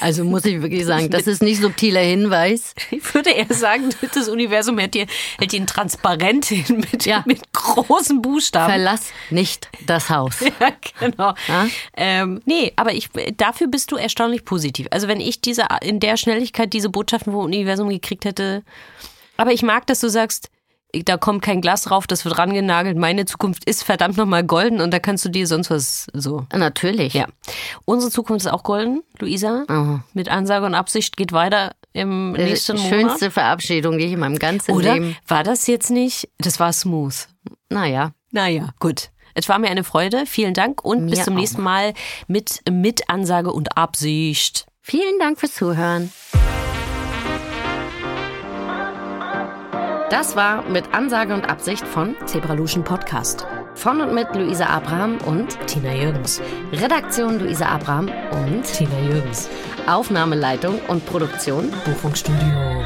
Also muss ich wirklich sagen, das ist nicht subtiler Hinweis. Ich würde eher sagen, das Universum hält dir, hält dir ein Transparent hin mit, Ja. mit großen Buchstaben. Verlass nicht das Haus. ja, genau. Ähm, nee, aber ich, dafür bist du erstaunlich positiv. Also wenn ich diese in der Schnelligkeit diese Botschaften vom Universum gekriegt hätte. Aber ich mag, dass du sagst, da kommt kein Glas drauf, das wird rangenagelt. Meine Zukunft ist verdammt nochmal golden und da kannst du dir sonst was so. Natürlich. Ja. Unsere Zukunft ist auch golden, Luisa. Oh. Mit Ansage und Absicht geht weiter im Die nächsten Monat. schönste Verabschiedung, die ich in meinem ganzen Oder Leben. war das jetzt nicht? Das war smooth. Naja. Naja, gut. Es war mir eine Freude. Vielen Dank und Mir bis zum nächsten Mal mit, mit Ansage und Absicht. Vielen Dank fürs Zuhören. Das war mit Ansage und Absicht von Zebraluschen Podcast. von und mit Luisa Abraham und Tina Jürgens. Redaktion Luisa Abraham und Tina Jürgens. Aufnahmeleitung und Produktion Buchungsstudio.